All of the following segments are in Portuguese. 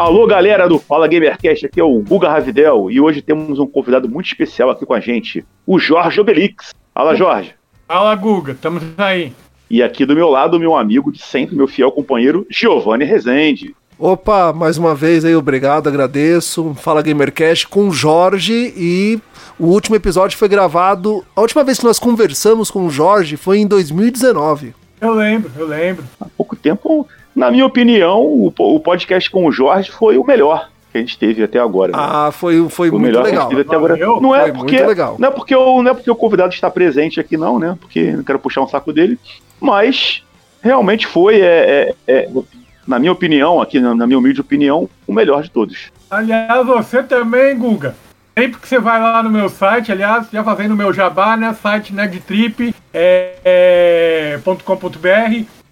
Alô, galera do Fala Gamercast, aqui é o Guga Ravidel e hoje temos um convidado muito especial aqui com a gente, o Jorge Obelix. Fala, Jorge. Fala, Guga, estamos aí. E aqui do meu lado, meu amigo de sempre, meu fiel companheiro, Giovanni Rezende. Opa, mais uma vez aí, obrigado, agradeço. Fala Gamercast com o Jorge e o último episódio foi gravado. A última vez que nós conversamos com o Jorge foi em 2019. Eu lembro, eu lembro. Há pouco tempo, na minha opinião, o, o podcast com o Jorge foi o melhor que a gente teve até agora. Né? Ah, foi, foi, foi muito melhor legal. Que a gente teve até agora. Não é foi porque não é porque o não é porque o convidado está presente aqui não, né? Porque não quero puxar um saco dele, mas realmente foi é, é, é, na minha opinião, aqui na, na minha humilde opinião, o melhor de todos. Aliás, você também, Guga. Sempre que você vai lá no meu site, aliás, já fazendo o meu jabá, né? Site nerdtrip.com.br. É, é,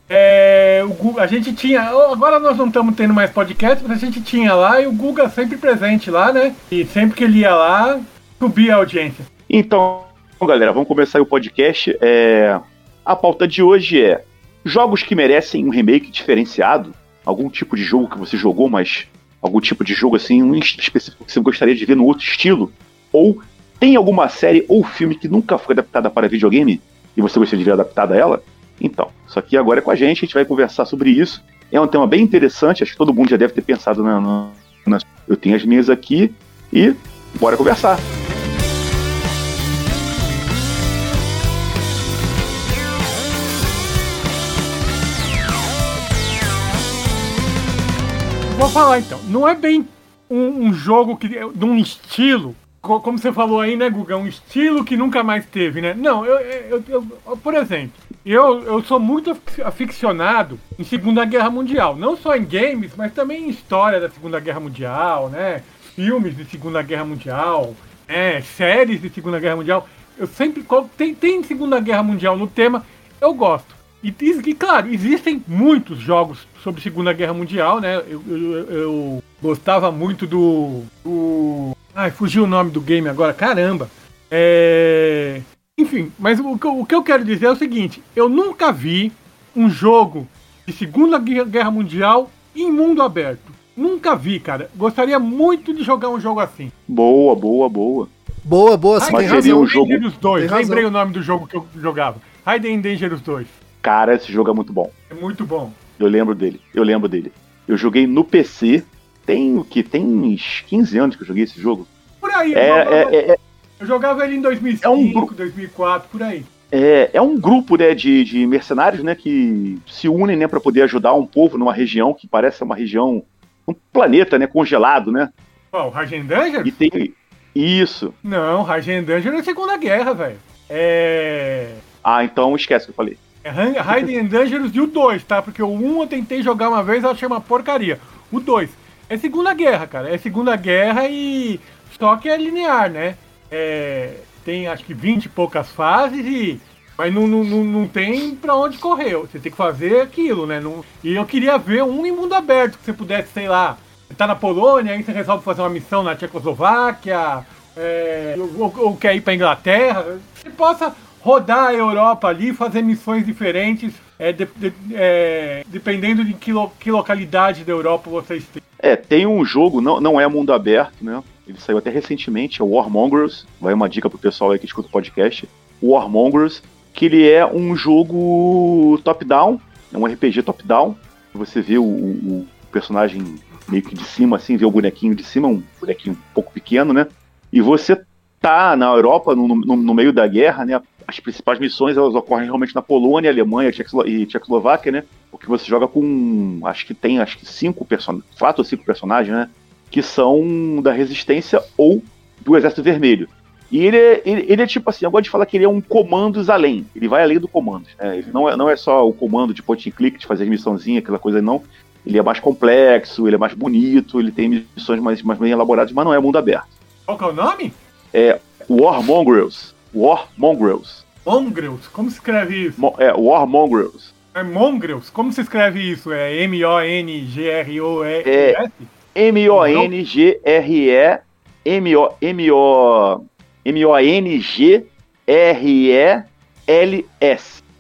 é, o Guga, a gente tinha. Agora nós não estamos tendo mais podcast, mas a gente tinha lá e o Guga sempre presente lá, né? E sempre que ele ia lá, subia a audiência. Então, galera, vamos começar o podcast. É... A pauta de hoje é jogos que merecem um remake diferenciado. Algum tipo de jogo que você jogou, mas algum tipo de jogo assim, um específico que você gostaria de ver no outro estilo? Ou tem alguma série ou filme que nunca foi adaptada para videogame e você gostaria de ver adaptada a ela? Então, isso aqui agora é com a gente, a gente vai conversar sobre isso. É um tema bem interessante, acho que todo mundo já deve ter pensado na. na, na... Eu tenho as minhas aqui e bora conversar. Vou falar então, não é bem um, um jogo que, de um estilo como você falou aí, né, Guga? Um estilo que nunca mais teve, né? Não, eu, eu, eu, por exemplo, eu, eu sou muito aficionado em Segunda Guerra Mundial. Não só em games, mas também em história da Segunda Guerra Mundial, né? Filmes de Segunda Guerra Mundial, né? séries de Segunda Guerra Mundial. Eu sempre. Tem, tem Segunda Guerra Mundial no tema, eu gosto. E, e, claro, existem muitos jogos sobre Segunda Guerra Mundial, né? Eu, eu, eu gostava muito do, do Ai, fugiu o nome do game agora, caramba. É... Enfim, mas o, o que eu quero dizer é o seguinte: eu nunca vi um jogo de Segunda Guerra Mundial em mundo aberto. Nunca vi, cara. Gostaria muito de jogar um jogo assim. Boa, boa, boa. Boa, boa, sim, Mas tem seria razão. um jogo- Dangerous 2. Tem razão. Lembrei o nome do jogo que eu jogava. Raiden Dangerous 2. Cara, esse jogo é muito bom. É muito bom. Eu lembro dele. Eu lembro dele. Eu joguei no PC. Tem o que? Tem uns 15 anos que eu joguei esse jogo. Por aí, É, eu, é, é, é, eu jogava ele em 2005, É um grupo- 2004, por aí. é, é um grupo né, de, de mercenários né, que se unem né, para poder ajudar um povo numa região que parece uma região. um planeta né, congelado, né? Qual, Raiden Dangerous? E tem. Isso. Não, Raiden Dangerous é Segunda Guerra, velho. É... Ah, então esquece o que eu falei. É Raiden Dangerous e o 2, tá? Porque o 1 eu tentei jogar uma vez, eu achei uma porcaria. O 2 é Segunda Guerra, cara. É Segunda Guerra e. Só que é linear, né? É... Tem acho que 20 e poucas fases e. Mas não, não, não, não tem pra onde correr. Você tem que fazer aquilo, né? Não... E eu queria ver um em mundo aberto, que você pudesse, sei lá, tá na Polônia, aí você resolve fazer uma missão na Tchecoslováquia, é, ou, ou quer ir pra Inglaterra. Você possa rodar a Europa ali, fazer missões diferentes, é, de- de- é, dependendo de que, lo- que localidade da Europa você esteja. É, tem um jogo, não, não é mundo aberto, né? Ele saiu até recentemente, é o Warmongers. Vai uma dica pro pessoal aí que escuta o podcast. Warmongers, que ele é um jogo top-down, é um RPG top-down. Você vê o, o- personagem meio que de cima, assim, vê o bonequinho de cima, um bonequinho um pouco pequeno, né? E você tá na Europa, no, no- no meio da guerra, né? As principais missões elas ocorrem realmente na Polônia, Alemanha Tchecoslo- e Tchecoslováquia, né? Porque você joga com. Acho que tem acho que cinco personagens. Quatro ou cinco personagens, né? Que são da resistência ou do Exército Vermelho. E ele é, ele, ele é tipo assim, eu gosto de falar que ele é um comandos além. Ele vai além do comandos. Né? Ele não é, não é só o comando de point and click, de fazer missãozinha, aquela coisa, não. Ele é mais complexo, ele é mais bonito, ele tem missões mais, mais bem elaboradas, mas não é mundo aberto. Qual que é o nome? War Mongrels. War Mongrels. Mongrels. Como se escreve isso? Mo- é, War Mongrels. É Mongrels? Como se escreve isso? É M-O-N-G-R-O-E-S? M-O-N-G-R-E M-O M-O M-O-N-G-R-E-L-S.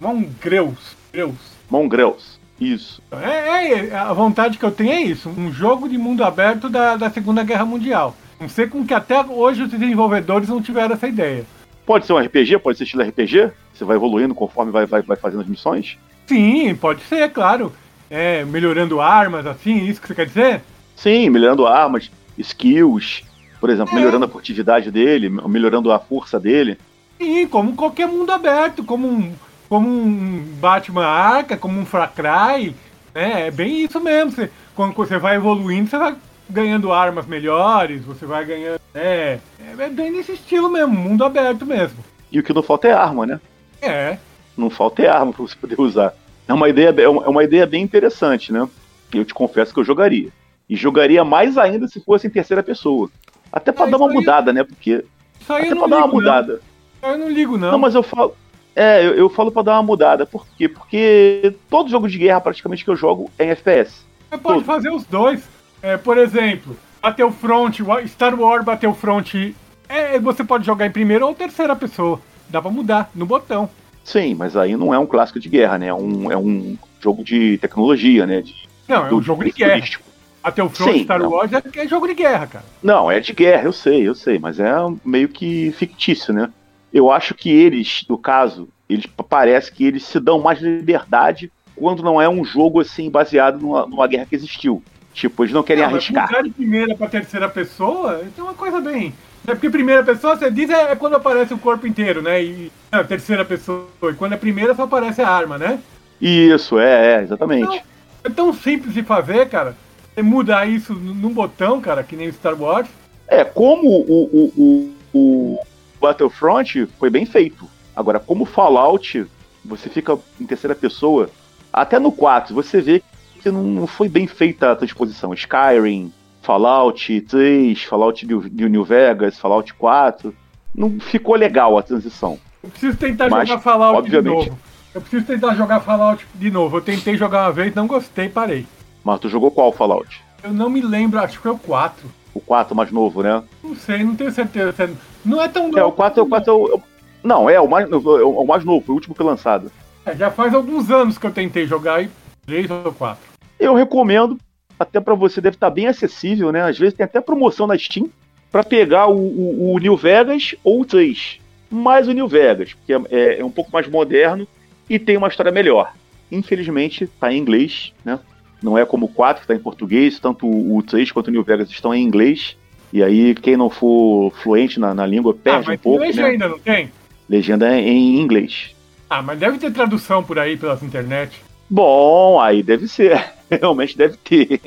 Mongrels. Greus. Mongrels. Isso. É, é, a vontade que eu tenho é isso, um jogo de mundo aberto da, da Segunda Guerra Mundial. Não sei como que até hoje os desenvolvedores não tiveram essa ideia. Pode ser um RPG, pode ser estilo RPG? Você vai evoluindo conforme vai, vai, vai fazendo as missões? Sim, pode ser, claro. É, melhorando armas, assim, isso que você quer dizer? Sim, melhorando armas, skills, por exemplo, é. melhorando a furtividade dele, melhorando a força dele. Sim, como qualquer mundo aberto, como um, como um Batman Arca, como um Far Cry, né? É bem isso mesmo. Você, quando você vai evoluindo, você vai ganhando armas melhores, você vai ganhando. É, é bem nesse estilo mesmo, mundo aberto mesmo. E o que não falta é arma, né? É. Não falta é arma pra você poder usar. É uma ideia, é uma ideia bem interessante, né? Eu te confesso que eu jogaria. E jogaria mais ainda se fosse em terceira pessoa. Até para ah, dar uma mudada, né? Porque. até pra dar uma mudada. Não. Eu não ligo, não. Não, mas eu falo. É, eu, eu falo pra dar uma mudada. Por quê? Porque todo jogo de guerra praticamente que eu jogo é em FPS. Você pode todo. fazer os dois. É, por exemplo, Battlefront, Star Wars Battlefront. É, você pode jogar em primeira ou terceira pessoa. Dá pra mudar no botão. Sim, mas aí não é um clássico de guerra, né? É um, é um jogo de tecnologia, né? De, não, é um jogo de guerra. Turístico. Até o Front Sim, Star não. Wars é, é jogo de guerra, cara. Não, é de guerra, eu sei, eu sei, mas é meio que fictício, né? Eu acho que eles, no caso, eles parece que eles se dão mais liberdade quando não é um jogo assim baseado numa, numa guerra que existiu. Tipo, eles não querem não, arriscar. Mas de primeira para terceira pessoa, é uma coisa bem. É porque primeira pessoa, você diz, é, é quando aparece o corpo inteiro, né? E a terceira pessoa, e quando é primeira só aparece a arma, né? Isso, é, é exatamente. Então, é tão simples de fazer, cara. Você muda isso num botão, cara, que nem o Star Wars. É, como o, o, o, o Battlefront foi bem feito. Agora, como Fallout, você fica em terceira pessoa. Até no 4, você vê que não foi bem feita a transposição. Skyrim, Fallout 3, Fallout de New Vegas, Fallout 4. Não ficou legal a transição. Eu preciso tentar Mas, jogar Fallout obviamente, de novo. Eu preciso tentar jogar Fallout de novo. Eu tentei jogar uma vez, não gostei, parei. Mas tu jogou qual Fallout? Eu não me lembro, acho que foi o 4. O 4 mais novo, né? Não sei, não tenho certeza. Não é tão novo. É, o 4 é o 4 é o, Não, é o mais, é o mais novo, foi o último que foi lançado. É, já faz alguns anos que eu tentei jogar e 3 ou 4. Eu recomendo, até para você deve estar bem acessível, né? Às vezes tem até promoção na Steam para pegar o, o, o, New Vegas ou o 3. Mais o New Vegas, porque é, é, é um pouco mais moderno e tem uma história melhor. Infelizmente, tá em inglês, né? Não é como o 4, que está em português, tanto o 3 quanto o New Vegas estão em inglês. E aí, quem não for fluente na, na língua perde ah, um pouco. Legenda né? ainda não tem? Legenda é em inglês. Ah, mas deve ter tradução por aí pelas internet. Bom, aí deve ser. Realmente deve ter.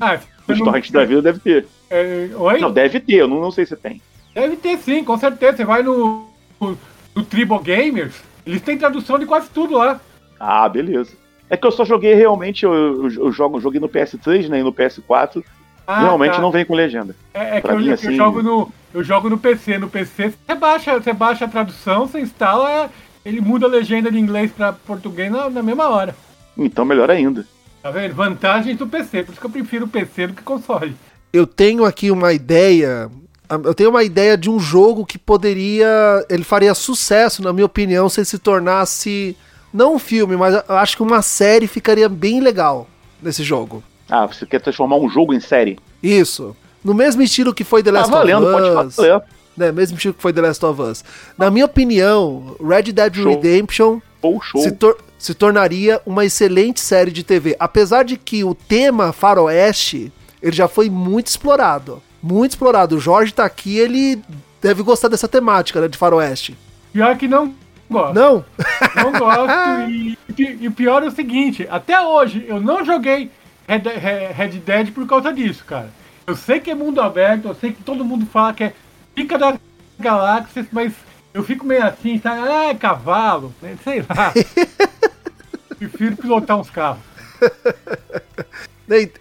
Ah, Os torrents da vida deve ter. É, oi? Não, deve ter, eu não, não sei se tem. Deve ter sim, com certeza. Você vai no, no, no Tribal Gamers, eles têm tradução de quase tudo lá. Ah, beleza. É que eu só joguei realmente, eu, eu, eu jogo, joguei no PS3 né, e no PS4. Ah, realmente tá. não vem com legenda. É, é que eu, mim, assim... eu, jogo no, eu jogo no PC. No PC você baixa, você baixa a tradução, você instala, ele muda a legenda de inglês para português na, na, mesma hora. Então melhor ainda. Tá vendo? Vantagens do PC, por isso que eu prefiro o PC do que console. Eu tenho aqui uma ideia. Eu tenho uma ideia de um jogo que poderia. Ele faria sucesso, na minha opinião, se ele se tornasse não um filme, mas eu acho que uma série ficaria bem legal nesse jogo. Ah, você quer transformar um jogo em série? Isso. No mesmo estilo que foi The Last tá valendo, of Us. Pode falar. Né, mesmo estilo que foi The Last of Us. Na minha opinião, Red Dead show. Redemption se, tor se tornaria uma excelente série de TV. Apesar de que o tema faroeste ele já foi muito explorado. Muito explorado. O Jorge tá aqui, ele deve gostar dessa temática né, de faroeste. Pior que não gosto. Não? Não gosto. e, e, o pior é o seguinte: até hoje eu não joguei Red, Red Dead por causa disso, cara. Eu sei que é mundo aberto, eu sei que todo mundo fala que é pica das galáxias, mas eu fico meio assim, sabe? Ah, é cavalo, sei lá. Prefiro pilotar uns carros.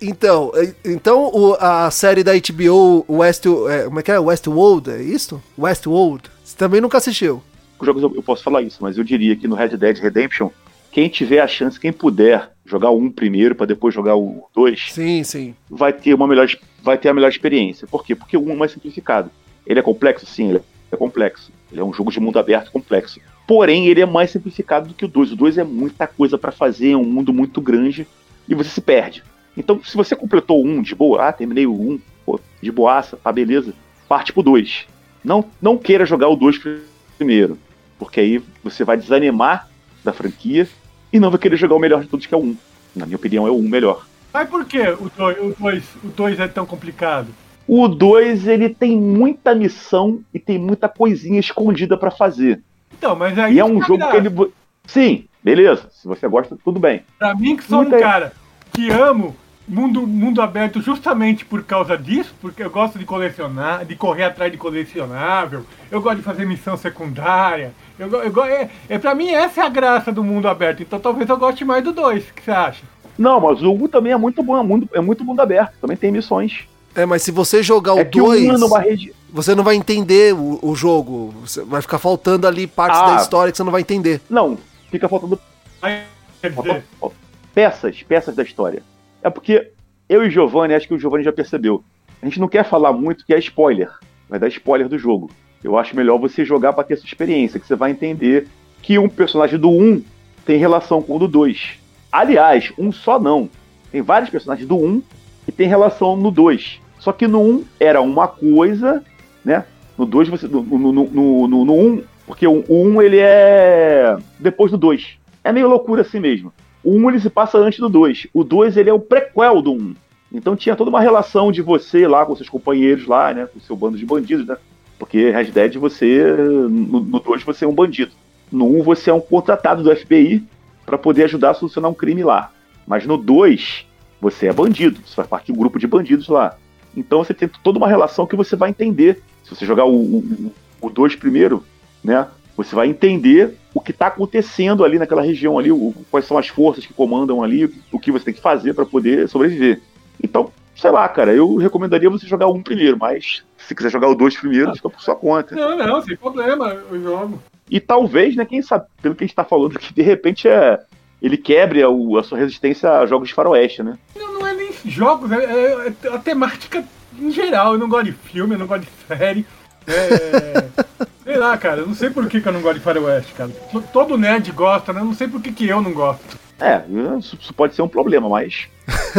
Então, então a série da HBO West, é, como é que é? Westworld, é isso? Westworld. Você também nunca assistiu? Jogos eu, eu posso falar isso, mas eu diria que no Red Dead Redemption, quem tiver a chance, quem puder jogar o 1 primeiro para depois jogar o 2, sim, sim. vai ter uma melhor vai ter a melhor experiência. Por quê? Porque o 1 é mais simplificado. Ele é complexo, sim, ele é complexo. Ele é um jogo de mundo aberto complexo. porém ele é mais simplificado do que o 2. O 2 é muita coisa para fazer, é um mundo muito grande e você se perde. Então, se você completou um de boa, ah, terminei o 1, um, pô, de boaça, tá beleza, parte pro 2. Não, não queira jogar o 2 primeiro, porque aí você vai desanimar da franquia e não vai querer jogar o melhor de todos, que é o 1. Um. Na minha opinião, é o 1 um melhor. Mas por que o 2 o dois, o dois é tão complicado? O 2 ele tem muita missão e tem muita coisinha escondida para fazer. Então, mas aí. E é um jogo que ele. Sim, beleza. Se você gosta, tudo bem. Pra mim, que sou muita... um cara que amo mundo, mundo aberto justamente por causa disso, porque eu gosto de colecionar, de correr atrás de colecionável, eu gosto de fazer missão secundária. Eu, eu, é, é, pra mim, essa é a graça do mundo aberto. Então talvez eu goste mais do 2. O que você acha? Não, mas o 1 também é muito bom, é muito, é muito mundo aberto. Também tem missões. É, mas se você jogar é o 2, regi... você não vai entender o, o, jogo. Vai ficar faltando ali partes ah, da história que você não vai entender. Não, fica faltando. Peças, peças da história. É porque eu e o Giovanni, acho que o Giovanni já percebeu. A gente não quer falar muito que é spoiler. Vai dar spoiler do jogo. Eu acho melhor você jogar para ter essa experiência, que você vai entender que um personagem do 1 tem relação com o do 2. Aliás, um só não. Tem vários personagens do 1 que tem relação no 2. Só que no 1 era uma coisa, né? No 2 você. No, no, no, no, no 1, porque o 1 ele é depois do 2. É meio loucura assim mesmo. O 1 ele se passa antes do 2. O 2 ele é o prequel do 1. Então tinha toda uma relação de você lá com seus companheiros lá, né? Com seu bando de bandidos, né? Porque Red Dead você. No 2 você é um bandido. No 1 você é um contratado do FBI para poder ajudar a solucionar um crime lá. Mas no 2 você é bandido, você faz parte de um grupo de bandidos lá. Então você tem toda uma relação que você vai entender. Se você jogar o 2 primeiro, né? Você vai entender o que está acontecendo ali naquela região ali, o, quais são as forças que comandam ali, o que você tem que fazer para poder sobreviver. Então, sei lá, cara, eu recomendaria você jogar um primeiro, mas se quiser jogar o dois primeiro, ah. fica por sua conta. Não, não, sem problema, eu jogo. E talvez, né, quem sabe, pelo que a gente tá falando aqui, de repente é. Ele quebre a, a sua resistência a jogos de faroeste, né? Não, não é nem jogos, é, é, é a temática em geral. Eu não gosto de filme, eu não gosto de série. É, sei lá, cara, eu não sei por que, que eu não gosto de faroeste, cara. Todo nerd gosta, né? Eu não sei por que, que eu não gosto. É, isso pode ser um problema, mas.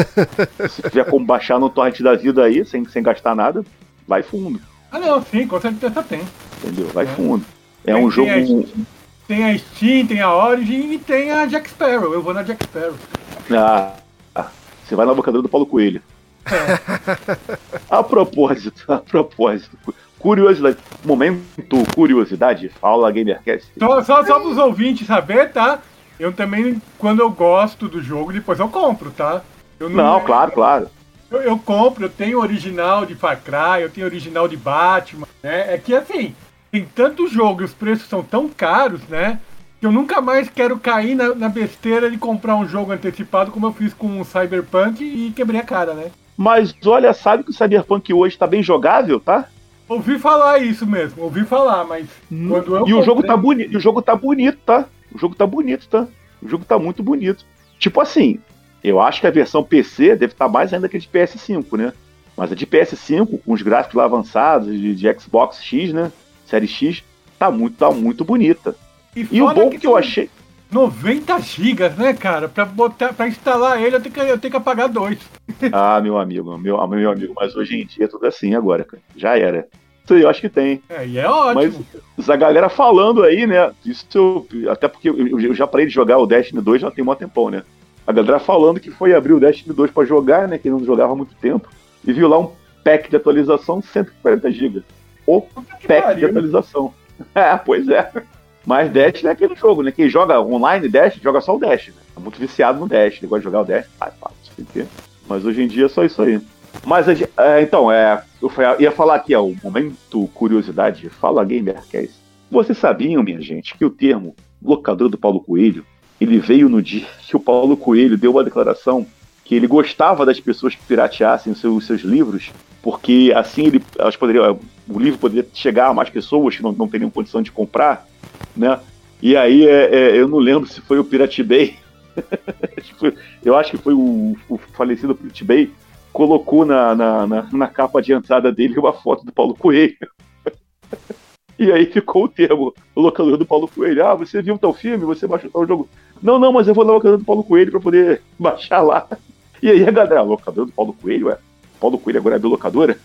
se tiver como baixar no torrent da vida aí, sem, sem gastar nada, vai fundo. Ah, não, sim, com certeza tem. Entendeu? Vai é. fundo. É tem, um jogo. Tem a, tem a Steam, tem a Origin e tem a Jack Sparrow. Eu vou na Jack Sparrow. Ah, você vai na bocadura do Paulo Coelho. É. a propósito, a propósito. Curiosidade. Momento curiosidade. Fala Gamercast. Só, só, só para os ouvintes saber, tá? Eu também, quando eu gosto do jogo, depois eu compro, tá? Eu não, não claro, claro. Eu, eu, compro, eu tenho original de Far Cry, eu tenho original de Batman, né? É que assim, tem tanto jogo e os preços são tão caros, né? Que eu nunca mais quero cair na, na besteira de comprar um jogo antecipado como eu fiz com o Cyberpunk e quebrei a cara, né? Mas olha, sabe que o Cyberpunk hoje tá bem jogável, tá? Ouvi falar isso mesmo, ouvi falar, mas hum, quando eu E comprei... o jogo tá bonito, o jogo tá bonito, tá? O jogo tá bonito, tá? O jogo tá muito bonito. Tipo assim, eu acho que a versão PC deve estar tá mais ainda que a de PS5, né? Mas a de PS5, com os gráficos lá avançados, de, de Xbox X, né? Série X, tá muito, tá muito bonita. E, e o bom que, que eu achei. 90 gigas, né, cara? Pra, botar, pra instalar ele, eu tenho, que, eu tenho que apagar dois. ah, meu amigo, meu, meu amigo, mas hoje em dia é tudo assim agora, cara. Já era. Isso eu acho que tem. É, e é ótimo. Mas a galera falando aí, né? Isso eu, até porque eu, eu já parei de jogar o Destiny 2 já tem um tempão, né? A galera falando que foi abrir o Destiny 2 para jogar, né? Que não jogava há muito tempo. E viu lá um pack de atualização 140 GB. O pack de atualização. É, pois é. Mas Dash é aquele jogo, né? Quem joga online Dash, joga só o Dash, né? É muito viciado no Dash. Ele gosta de jogar o Dash, ah, fácil, Mas hoje em dia é só isso aí. Mas, é, então, é, eu ia falar aqui, ó, o momento curiosidade, fala Gamercast. Vocês sabiam, minha gente, que o termo locador do Paulo Coelho, ele veio no dia que o Paulo Coelho deu uma declaração que ele gostava das pessoas que pirateassem os seus, seus livros, porque assim ele, elas poderiam, o livro poderia chegar a mais pessoas que não, não teriam condição de comprar, né? E aí é, é, eu não lembro se foi o Pirate Bay, eu acho que foi o, o falecido Pirate Bay, colocou na, na, na, na, capa de entrada dele uma foto do Paulo Coelho. E aí ficou o termo, o locador do Paulo Coelho. Ah, você viu tal filme, você baixou tal jogo. Não, não, mas eu vou na locador do Paulo Coelho pra poder baixar lá. E aí a galera, locador do Paulo Coelho, ué? Paulo Coelho agora é do locadora?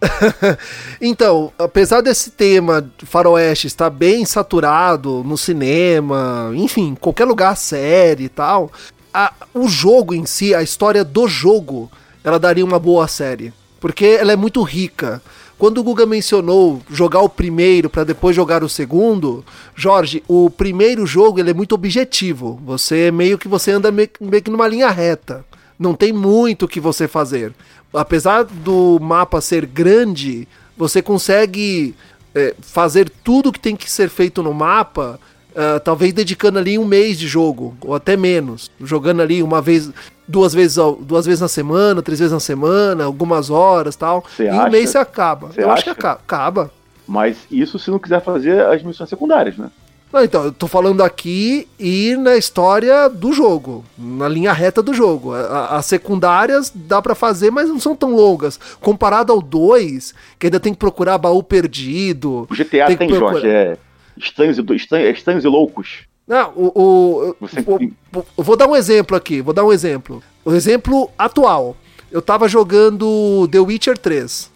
então, apesar desse tema faroeste estar bem saturado no cinema, enfim, qualquer lugar, série e tal, a, o jogo em si, a história do jogo, ela daria uma boa série. Porque ela é muito rica. Quando o Guga mencionou jogar o primeiro para depois jogar o segundo, Jorge, o primeiro jogo ele é muito objetivo. Você meio que você anda meio que numa linha reta. Não tem muito o que você fazer. Apesar do mapa ser grande, você consegue é, fazer tudo que tem que ser feito no mapa Uh, talvez dedicando ali um mês de jogo, ou até menos. Jogando ali uma vez, duas vezes, duas vezes na semana, três vezes na semana, algumas horas tal. Cê e acha? um mês você acaba. Cê eu acha? acho que acaba. Mas isso se não quiser fazer as missões secundárias, né? Não, então, eu tô falando aqui e na história do jogo, na linha reta do jogo. A, as secundárias dá para fazer, mas não são tão longas. Comparado ao 2, que ainda tem que procurar baú perdido. O GTA tem, tem procurar... Jorge, é estranhos e, estranhos, estranhos e loucos. Não, o, o, Você... o, o, vou dar um exemplo aqui, vou dar um exemplo. O exemplo atual. Eu tava jogando The Witcher 3.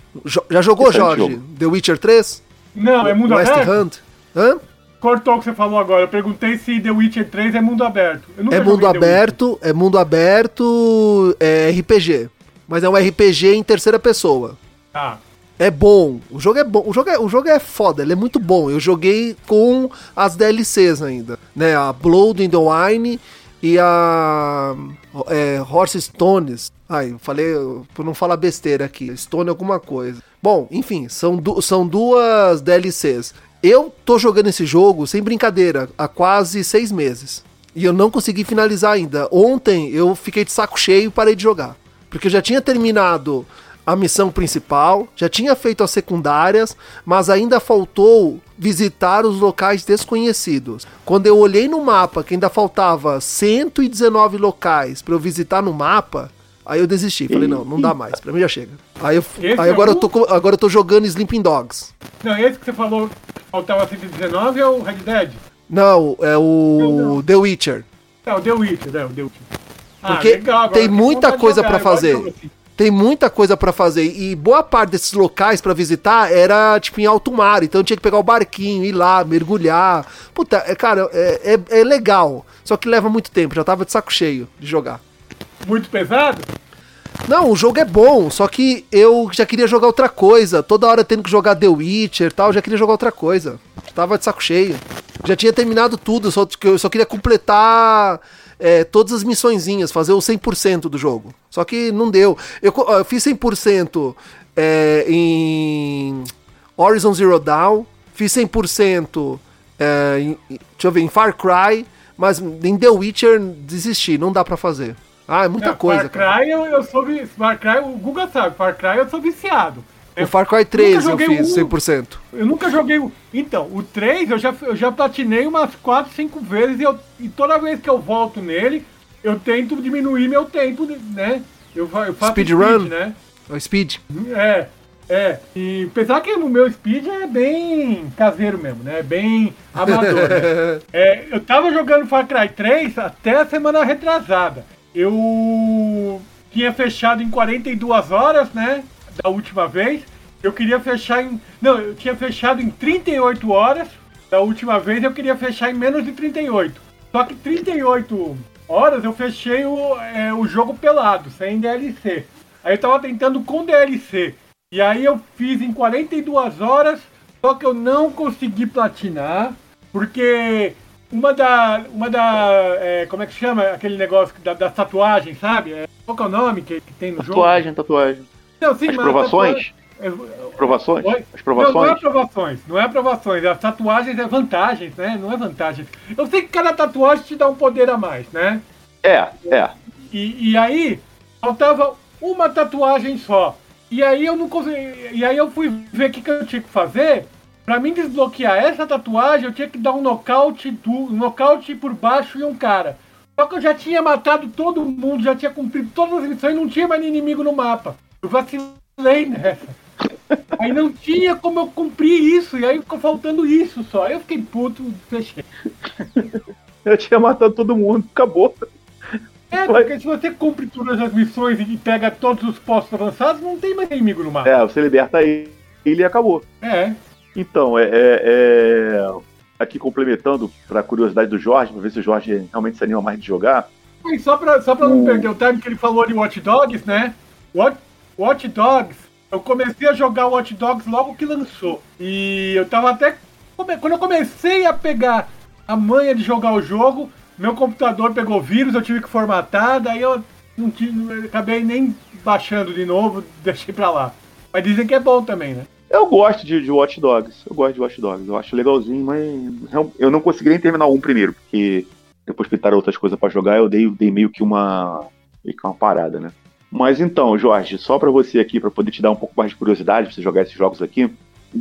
Já jogou, Jorge? Jogo. The Witcher 3? Não, é mundo West aberto. Hunt? Hã? Cortou o que você falou agora. Eu perguntei se The Witcher 3 é mundo aberto. é mundo aberto, é mundo aberto, é RPG. Mas é um RPG em terceira pessoa. Tá. Ah. É bom. O jogo é bom. O jogo é, o jogo é foda, ele é muito bom. Eu joguei com as DLCs ainda, né? A Blood in the Wine e a é, Horse Stones. Ai, falei por não falar besteira aqui. Stone alguma coisa. Bom, enfim, são, du são duas DLCs. Eu tô jogando esse jogo, sem brincadeira, há quase seis meses. E eu não consegui finalizar ainda. Ontem eu fiquei de saco cheio e parei de jogar. Porque eu já tinha terminado a missão principal, já tinha feito as secundárias, mas ainda faltou visitar os locais desconhecidos. Quando eu olhei no mapa que ainda faltava 119 locais para eu visitar no mapa, aí eu desisti. Falei, não, não dá mais, pra mim já chega. Aí, eu, aí é agora, o... eu tô, agora eu tô jogando Sleeping Dogs. Não, esse que você falou faltava 119 é o Red Dead? Não, é o The Witcher. É o The Witcher, é o The Witcher. Ah, Porque legal, tem muita coisa para fazer. Assim. Tem muita coisa para fazer e boa parte desses locais para visitar era tipo em alto mar, então tinha que pegar o barquinho, ir lá, mergulhar. Puta, é, cara, é, é, é legal, só que leva muito tempo, já tava de saco cheio de jogar. Muito pesado? Não, o jogo é bom, só que eu já queria jogar outra coisa. Toda hora tendo que jogar The Witcher e tal, já queria jogar outra coisa. Tava de saco cheio. Já tinha terminado tudo, só que eu só queria completar é, todas as missõezinhas, fazer o 100% do jogo. Só que não deu. Eu, eu fiz 100% é, em Horizon Zero Dawn, fiz 100% é, em, deixa eu ver, em Far Cry, mas em The Witcher desisti, não dá para fazer. Ah, é muita é, coisa. Far Cry eu, eu sou. Far Cry, o Google sabe, Far Cry eu sou viciado. O Far Cry 3 eu, eu fiz 100%. Eu nunca joguei o. Então, o 3 eu já, eu já platinei umas 4, 5 vezes e, eu, e toda vez que eu volto nele, eu tento diminuir meu tempo, né? Eu, eu faço speedrun, speed, né? O speed. É, é. E pensar que o meu speed é bem caseiro mesmo, né? Bem amador. né? é, eu tava jogando Far Cry 3 até a semana retrasada. Eu tinha fechado em 42 horas, né? da última vez. Eu queria fechar em. Não, eu tinha fechado em 38 horas. Da última vez eu queria fechar em menos de 38. Só que 38 horas eu fechei o, é, o jogo pelado, sem DLC. Aí eu tava tentando com DLC. E aí eu fiz em 42 horas, só que eu não consegui platinar, porque uma da. Uma da. É, como é que chama aquele negócio da, da tatuagem, sabe? É, qual que é o nome que, que tem no tatuagem, jogo? Tatuagem, tatuagem. Não, sim, As provações? É, provações? As provações? Não, não é aprovações, não é aprovações. As tatuagens é vantagens, né? Não é vantagem. Eu sei que cada tatuagem te dá um poder a mais, né? É, é. E, e aí, faltava uma tatuagem só. E aí eu não consegui. E aí eu fui ver o que, que eu tinha que fazer. Pra mim desbloquear essa tatuagem, eu tinha que dar um nocaute, do, um nocaute por baixo e um cara. Só que eu já tinha matado todo mundo, já tinha cumprido todas as missões e não tinha mais inimigo no mapa. Eu vacilei nessa. Aí não tinha como eu cumprir isso, e aí ficou faltando isso só. Aí eu fiquei puto, fechei. Eu tinha matado todo mundo, acabou. É, porque se você cumpre todas as missões e pega todos os postos avançados, não tem mais inimigo no mapa. É, você liberta ele e acabou. É. Então, é, é- é- aqui complementando para curiosidade do Jorge, para ver se o Jorge realmente se anima mais de jogar. E só pra, só pra não O- perder o time que ele falou de Watch Dogs, né? Watch, Watch Dogs, eu comecei a jogar Watch Dogs logo que lançou. E eu tava até. Quando eu comecei a pegar a manha de jogar o jogo, meu computador pegou vírus, eu tive que formatar, daí eu não tive, acabei nem baixando de novo, deixei pra lá. Mas dizem que é bom também, né? Eu gosto de, de Watch Dogs. Eu gosto de Watch Dogs. Eu acho legalzinho, mas eu não consegui nem terminar um primeiro, porque depois que pintaram outras coisas pra jogar, eu dei, dei meio que uma meio que uma parada, né? Mas então, Jorge, só pra você aqui, pra poder te dar um pouco mais de curiosidade pra você jogar esses jogos aqui,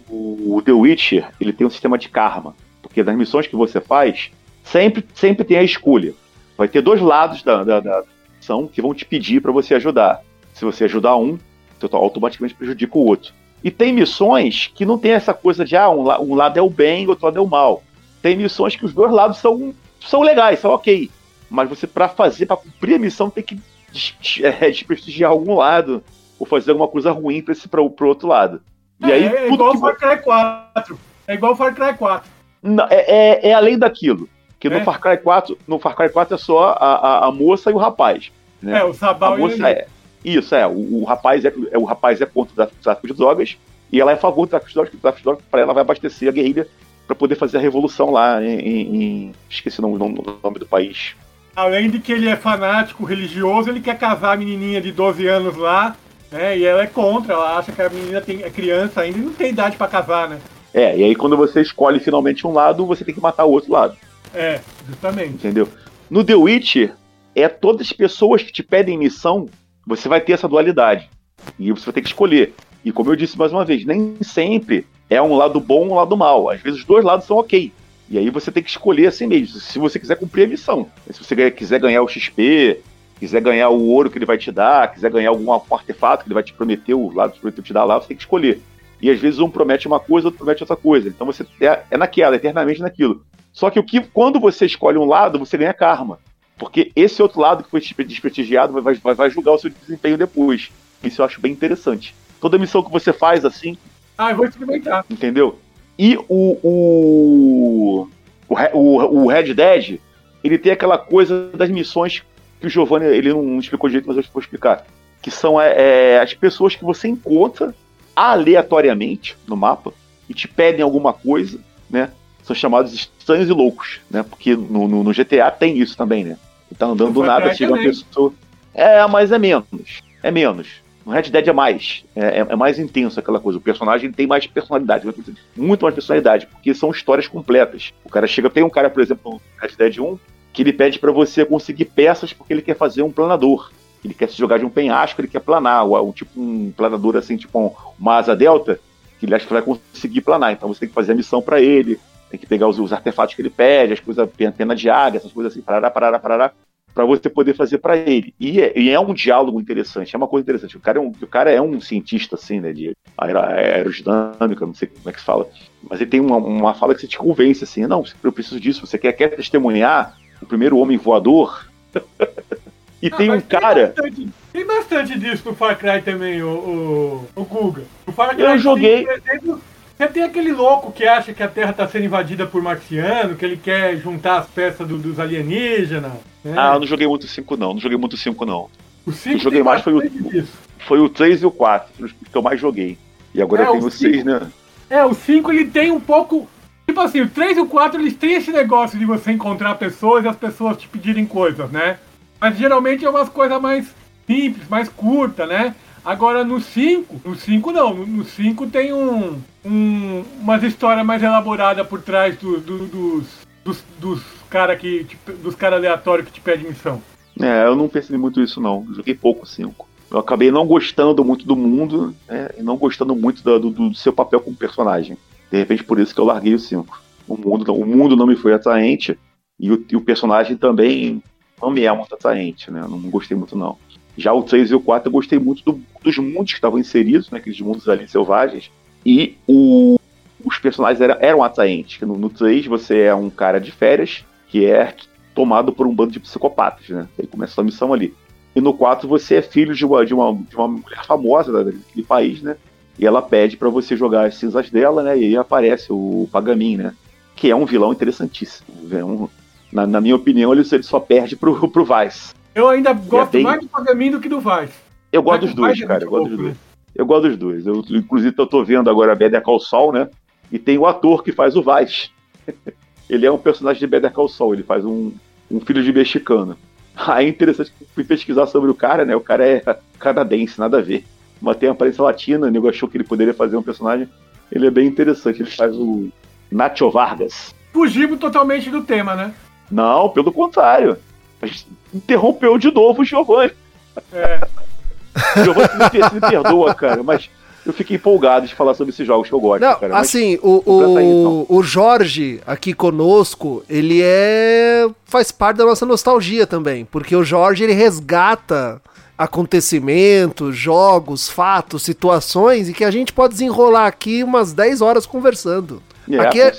o, The Witcher, ele tem um sistema de karma, porque das missões que você faz, sempre, sempre tem a escolha. Vai ter dois lados da, da, da missão que vão te pedir pra você ajudar. Se você ajudar um, você automaticamente prejudica o outro. E tem missões que não tem essa coisa de ah, um, la- um lado é o bem, outro lado é o mal. Tem missões que os dois lados são, são legais, são ok. Mas você, pra fazer, pra cumprir a missão, tem que é, desprestigiar algum lado ou fazer alguma coisa ruim pra esse pra, pro outro lado. E é, aí, é igual que Far Cry 4. É igual Far Cry 4. Não, é, é, é além daquilo. Que É? no Far Cry 4, no Far Cry 4 é só a, a, a moça e o rapaz. Né? É, o A Sabal e moça é. Isso, é. O, o rapaz é, é- o rapaz é contra o tráfico- de drogas e ela é a favor do tráfico de drogas, porque o tráfico de drogas para ela vai abastecer a guerrilha para poder fazer a revolução lá em. em- esqueci o nome, o nome do país. Além de que ele é fanático religioso, ele quer casar a menininha de 12 anos lá, né? E ela é contra, ela acha que a menina tem, é criança ainda e não tem idade pra casar, né? É, e aí quando você escolhe finalmente um lado, você tem que matar o outro lado, É, justamente. entendeu? No The Witcher, é todas as pessoas que te pedem missão, você vai ter essa dualidade. E você vai ter que escolher. E como eu disse mais uma vez, nem sempre é um lado bom ou um lado mal. Às vezes os dois lados são ok. E aí você tem que escolher assim mesmo, se você quiser cumprir a missão. Se você quiser ganhar o XP, quiser ganhar o ouro que ele vai te dar, quiser ganhar algum artefato que ele vai te prometer, o lado que prometeu te dar lá, você tem que escolher. E às vezes um promete uma coisa, outro promete outra coisa. Então você é, é naquela, eternamente naquilo. Só que o que quando você escolhe um lado, você ganha karma. Porque esse outro lado que foi desprestigiado vai, vai, vai julgar o seu desempenho depois. Isso eu acho bem interessante. Toda missão que você faz assim, Ah, eu vou experimentar. entendeu? E o, o, o, o Red Dead, ele tem aquela coisa das missões que o Giovanni, ele não explicou direito, mas eu vou explicar. Que são é, é, as pessoas que você encontra aleatoriamente no mapa e te pedem alguma coisa, né? São chamados estranhos e loucos, né? Porque no, no- no GTA tem isso também, né? Você tá andando do nada, chega uma pessoa. É, mas é menos. É menos. No Red Dead é mais. É, é- é mais intenso aquela coisa. O personagem tem mais personalidade. Muito mais personalidade. Porque são histórias completas. O cara chega. Tem um cara, por exemplo, no Red Dead 1, que ele pede pra você conseguir peças porque ele quer fazer um planador. Ele quer se jogar de um penhasco, ele quer planar. O tipo um planador assim, tipo um- uma asa delta, que ele acha que vai conseguir planar. Então você tem que fazer a missão pra ele. Tem que pegar os, os artefatos que ele pede, as coisas, pena de águia, essas coisas assim, parará, parará, parará para você poder fazer para ele. E é, e é um diálogo interessante, é uma coisa interessante. O cara é um, o cara é um cientista, assim, né, de aero- aerodinâmica, não sei como é que se fala, mas ele tem uma, uma fala que você te convence, assim, não, eu preciso disso, você quer, quer testemunhar o primeiro homem voador? e Ah, tem um cara... bastante- Tem bastante disso no Far Cry também, o, o, o Guga. No Far Cry Eu joguei- cinco, por exemplo, Você tem aquele louco que acha que a Terra está sendo invadida por marciano, que ele quer juntar as peças do- dos alienígenas. né? Ah, eu não joguei muito 5 não, não joguei muito 5 não. o cinco eu joguei tem mais foi o- disso. Foi o 3 e o 4, os que eu mais joguei. E agora É, eu tenho o o 6, cinco- né? É, o 5 ele tem um pouco. Tipo assim, o 3 e o 4 eles têm esse negócio de você encontrar pessoas e as pessoas te pedirem coisas, né? Mas geralmente é umas coisas mais simples, mais curtas, né? Agora no 5, no 5 não, no 5 tem um, um umas histórias mais elaboradas por trás do- do- dos, dos, dos caras que te- dos cara aleatórios que te pedem missão. É, eu não percebi muito isso não. Joguei pouco 5. Eu acabei não gostando muito do mundo né, e não gostando muito da- do, do seu papel como personagem. De repente por isso que eu larguei o 5. O mundo, o mundo não me foi atraente e o, e o personagem também não me é muito atraente, né? Eu não gostei muito não. Já o 3 e o 4 eu gostei muito do, dos mundos que estavam inseridos, né, aqueles mundos ali selvagens. E o, os personagens eram, eram atraentes. No, no 3 você é um cara de férias que é tomado por um bando de psicopatas, né? Ele começa a missão ali. E no 4 você é filho de uma, de uma, de uma mulher famosa daquele país, né? E ela pede para você jogar as cinzas dela, né? E aí aparece o Pagamin, né? Que é um vilão interessantíssimo. É um, na, na, minha opinião, ele, ele só perde pro, pro Vice. Eu ainda gosto é bem... mais do Pagamin do que do Vice. Eu gosto dos dois, cara. Eu gosto dos dois. Eu gosto dos dois. Eu, inclusive, eu tô vendo agora a Better Call Saul, né? E tem o ator que faz o Vice. ele é um personagem de Better Call Saul. Ele faz um, um filho de mexicano. Aí é interessante que fui pesquisar sobre o cara, né? O cara é canadense, nada a ver. Mas tem aparência latina, o nego achou que ele poderia fazer um personagem. Ele é bem interessante, ele faz o Nacho Vargas. Fugimos totalmente do tema, né? Não, pelo contrário. A gente interrompeu de novo o Giovanni. É. Giovanni me, me perdoa, cara, mas eu fiquei empolgado de falar sobre esses jogos que eu gosto. Não, cara, assim, o, o, aí, então. o Jorge aqui conosco, ele é. faz parte da nossa nostalgia também. Porque o Jorge ele resgata acontecimentos, jogos, fatos, situações e que a gente pode desenrolar aqui umas 10 horas conversando. É, aqui, é,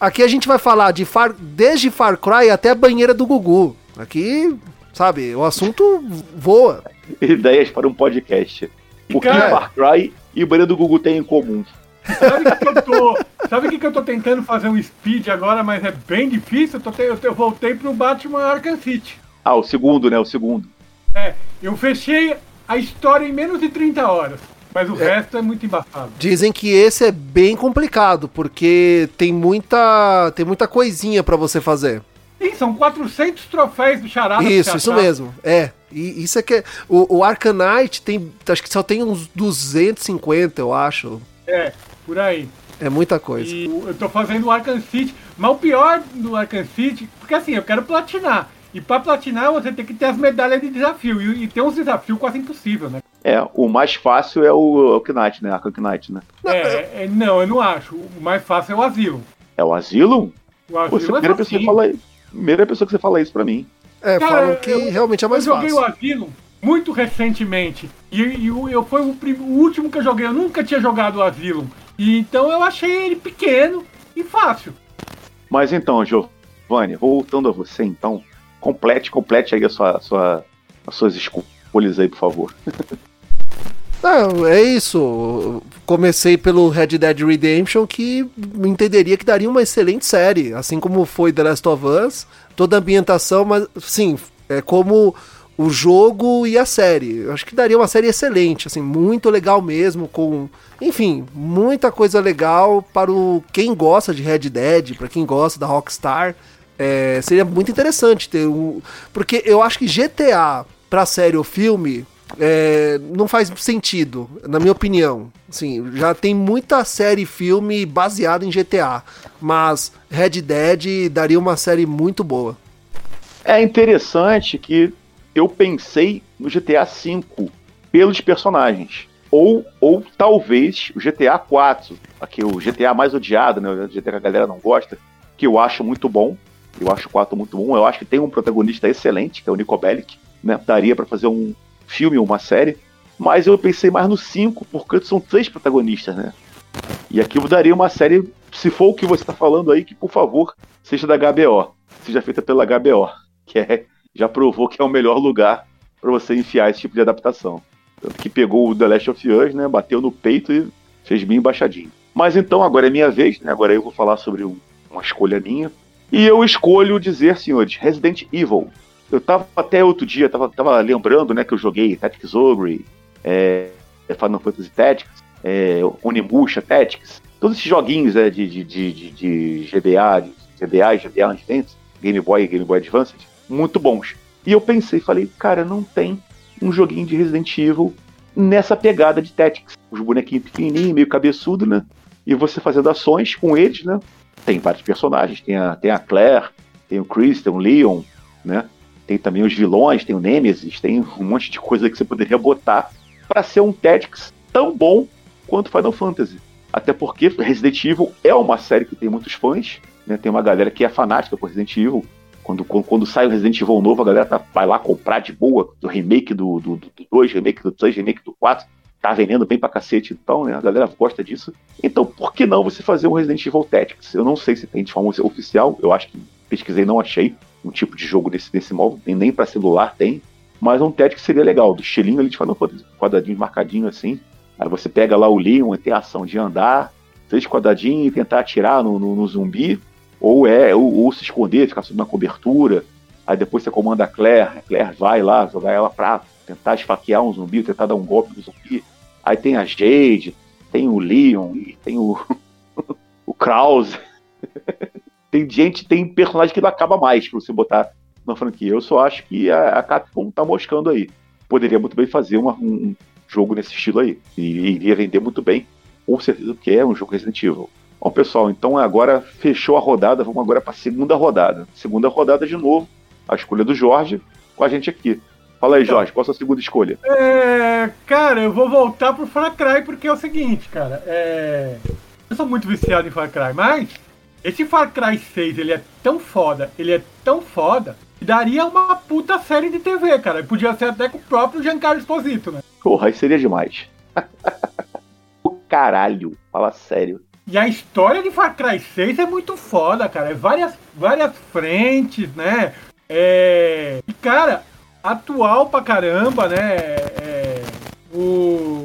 aqui a gente vai falar de Far, desde Far Cry até a banheira do Gugu. Aqui, sabe, o assunto voa. Ideias para um podcast. O que Far Cry e o banheiro do Gugu têm em comum? Sabe o que, eu tô. Sabe que, que eu tô tentando fazer um speed agora, mas é bem difícil? Eu, tô, eu, eu voltei pro Batman Arkham City. Ah, o segundo, né? O segundo. É, eu fechei a história em menos de 30 horas. Mas o é, resto é muito embaçado. Dizem que esse é bem complicado, porque tem muita, tem muita coisinha para você fazer. Sim, são 400 troféus do Charada. Isso, isso mesmo. É. E isso é que. É, o, o Arcanite tem. Acho que só tem uns 250, eu acho. É, por aí. É muita coisa. E eu tô fazendo o Arkham City, mas o pior do Arkham City, porque assim, eu quero platinar. E para platinar você tem que ter as medalhas de desafio. E, e tem uns desafios quase impossível, né? É, o mais fácil é o, o Knight, né? Arkham Knight, né? É, é, não, eu não acho. O mais fácil é o Asilo. É o Asilo? O Asilo Pô, é primeira, pessoa que fala, primeira pessoa que você fala isso pra mim. É, Cara, falam que eu, realmente é mais fácil. Eu joguei o Asilo muito recentemente. E, e eu, eu foi o, o, último que eu joguei. Eu nunca tinha jogado o Asilo. E então eu achei ele pequeno e fácil. Mas então, Giovanni, voltando a você então, complete, complete aí a sua, a sua, as suas escolhas aí, por favor. Não, é isso. Comecei pelo Red Dead Redemption, que entenderia que daria uma excelente série, assim como foi The Last of Us. Toda a ambientação, mas sim, é como o jogo e a série. Eu acho que daria uma série excelente, assim, muito legal mesmo, com, enfim, muita coisa legal para o quem gosta de Red Dead, para quem gosta da Rockstar. É, seria muito interessante ter um. Porque eu acho que GTA pra série ou filme é, não faz sentido, na minha opinião. Assim, já tem muita série e filme baseado em GTA, mas Red Dead daria uma série muito boa. É interessante que eu pensei no GTA V pelos personagens. Ou, ou talvez o GTA 4, aqui o GTA mais odiado, né? O GTA que a galera não gosta, que eu acho muito bom. Eu acho o 4 muito bom. Eu acho que tem um protagonista excelente, que é o Nico Bellic. Né? Daria para fazer um filme ou uma série. Mas eu pensei mais no 5, porque são três protagonistas, né? E aqui eu daria uma série, se for o que você está falando aí, que por favor seja da HBO. Seja feita pela HBO. Que é, já provou que é o melhor lugar para você enfiar esse tipo de adaptação. Tanto que pegou o The Last of Us, né? Bateu no peito e fez bem embaixadinho. Mas então, agora é minha vez, né? Agora eu vou falar sobre um, uma escolha minha. E eu escolho dizer, senhores, Resident Evil. Eu tava até outro dia, tava, tava lembrando, né, que eu joguei Tactics Ogre, é, Final Fantasy Tactics, é, Onimusha Tactics, todos esses joguinhos é, de, de, de, de, GBA, de GBA e GBA Advance, Game Boy e Game Boy Advance, muito bons. E eu pensei, falei, cara, não tem um joguinho de Resident Evil nessa pegada de Tactics. Os bonequinhos pequenininhos, meio cabeçudo, né? E você fazendo ações com eles, né? tem vários personagens. Tem a, tem a Claire, tem o Chris, tem o Leon, né? Tem também os vilões, tem o Nemesis, tem um monte de coisa que você poderia botar para ser um Tactics tão bom quanto Final Fantasy. Até porque Resident Evil é uma série que tem muitos fãs, né? Tem uma galera que é fanática por Resident Evil, Quando, quando, quando, sai o Resident Evil novo, a galera tá, vai lá comprar de boa do remake do 2, do, do, do remake do 3, remake do 4. Tá vendendo bem pra cacete, então, né? A galera gosta disso. Então, por que não você fazer um Resident Evil Tactics? Eu não sei se tem de forma oficial, eu acho que pesquisei não achei um tipo de jogo desse, desse modo, nem, nem para celular tem. Mas um Tactics seria legal, do estilinho ali de Final Fantasy, quadradinho marcadinho assim. Aí você pega lá o Leon e tem a ação de andar, três quadradinhos e tentar atirar no, no, no zumbi, ou é, ou, ou, se esconder, ficar sob uma cobertura. Aí depois você comanda a Claire, a Claire vai lá jogar ela pra tentar esfaquear um zumbi, tentar dar um golpe no zumbi. Aí tem a Jade, tem o Leon, tem o, o Krause. tem gente, tem personagem que não acaba mais pra você botar na franquia. Eu só acho que a, a Capcom tá moscando aí. Poderia muito bem fazer uma, um jogo nesse estilo aí. E iria vender muito bem. Com certeza que é um jogo Resident Evil. Bom, pessoal, então agora fechou a rodada. Vamos agora para a segunda rodada. Segunda rodada de novo. A escolha do Jorge com a gente aqui. Fala aí, Jorge, qual a sua segunda escolha? É, cara, eu vou voltar pro Far Cry porque é o seguinte, cara. É... Eu sou muito viciado em Far Cry, mas esse Far Cry 6, ele é tão foda, ele é tão foda, que daria uma puta série de TV, cara. Podia ser até com o próprio Giancarlo Esposito, né? Porra, aí seria demais. o caralho, fala sério. E a história de Far Cry 6 é muito foda, cara. É várias, várias frentes, né? É... E, cara, atual pra caramba, né? É, o,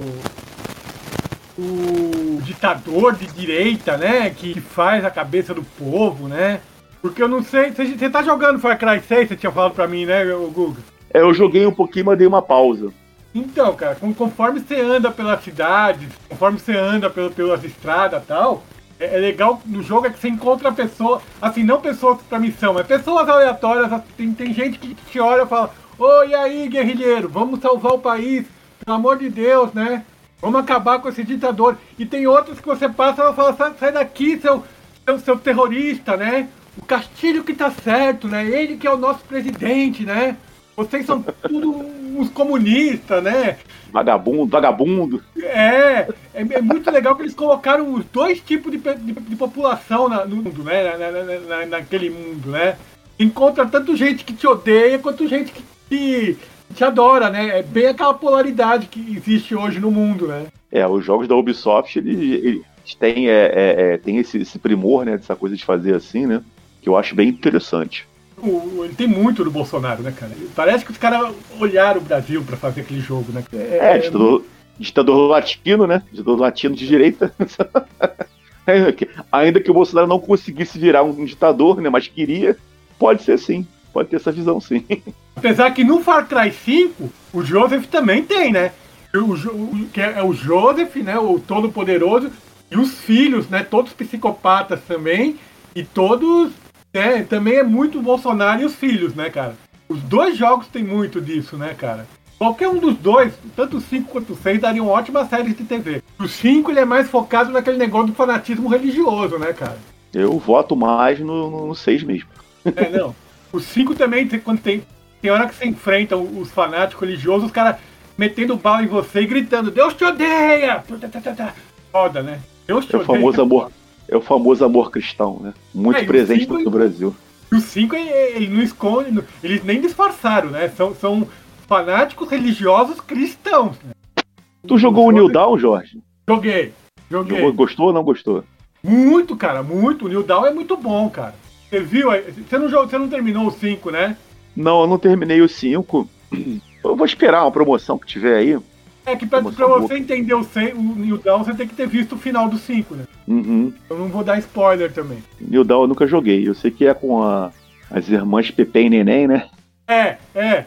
o ditador de direita, né? Que faz a cabeça do povo, né? Porque eu não sei. Você tá jogando Far Cry 6, você tinha falado pra mim, né, Guga? É, eu joguei um pouquinho, mas dei uma pausa. Então, cara, conforme você anda pela cidade, conforme você anda pelas estradas e tal, é, é, legal no jogo é que você encontra pessoas, assim, não pessoas pra missão, mas pessoas aleatórias. Tem, tem gente que te olha e fala: Oi, aí, guerrilheiro, vamos salvar o país, pelo amor de Deus, né? Vamos acabar com esse ditador. E tem outros que você passa e fala, sai daqui, seu, seu, seu terrorista, né? O Castilho que tá certo, né? Ele que é o nosso presidente, né? Vocês são tudo uns comunistas, né? Vagabundo, vagabundo. É, é, é, muito legal que eles colocaram os dois tipos de, de, de população na, no mundo, né? Na, na, na, naquele mundo, né? Encontra tanto gente que te odeia quanto gente que te, te adora, né? É bem aquela polaridade que existe hoje no mundo, né? É, os jogos da Ubisoft, eles, eles têm, é, é, é, tem esse, esse, primor, né? Dessa coisa de fazer assim, né? Que eu acho bem interessante. O, ele tem muito do Bolsonaro, né, cara? Parece que os caras olharam o Brasil para fazer aquele jogo, né? É, é ditador, ditador latino, né? Ditador latino de direita. Ainda que o Bolsonaro não conseguisse virar um ditador, né? Mas queria, pode ser sim. Pode ter essa visão, sim. Apesar que no Far Cry 5, o Joseph também tem, né? O, o, que é, é o Joseph, né? O Todo-Poderoso. E os filhos, né? Todos psicopatas também. E todos. Né, também é muito Bolsonaro e os filhos, né, cara? Os dois jogos tem muito disso, né, cara? Qualquer um dos dois, tanto o 5 quanto o 6, dariam ótimas séries de TV. O 5 ele é mais focado naquele negócio do fanatismo religioso, né, cara? Eu voto mais no 6 mesmo. É, não. O 5 também, quando tem. Tem hora que você enfrenta os fanáticos religiosos, os caras metendo bala em você e gritando, Deus te odeia! Foda, né? Deus te é o odeia. Famoso amor, é o famoso amor cristão, né? Muito é, presente no Brasil. E o 5 ele não esconde, eles nem disfarçaram, né? São, são fanáticos religiosos cristãos. Né? Tu jogou o New Down, Jorge? Joguei. Joguei. Jogou, gostou ou não gostou? Muito, cara, muito. O New Down é muito bom, cara. Você viu? Você não, você não terminou o 5, né? Não, eu não terminei o 5. Eu vou esperar uma promoção que tiver aí. É que pra, pra você entender o, 100, o New Down, você tem que ter visto o final do 5, né? Uhum. Eu não vou dar spoiler também. New Down eu nunca joguei. Eu sei que é com a, as irmãs Pepe e Neném, né? É, é.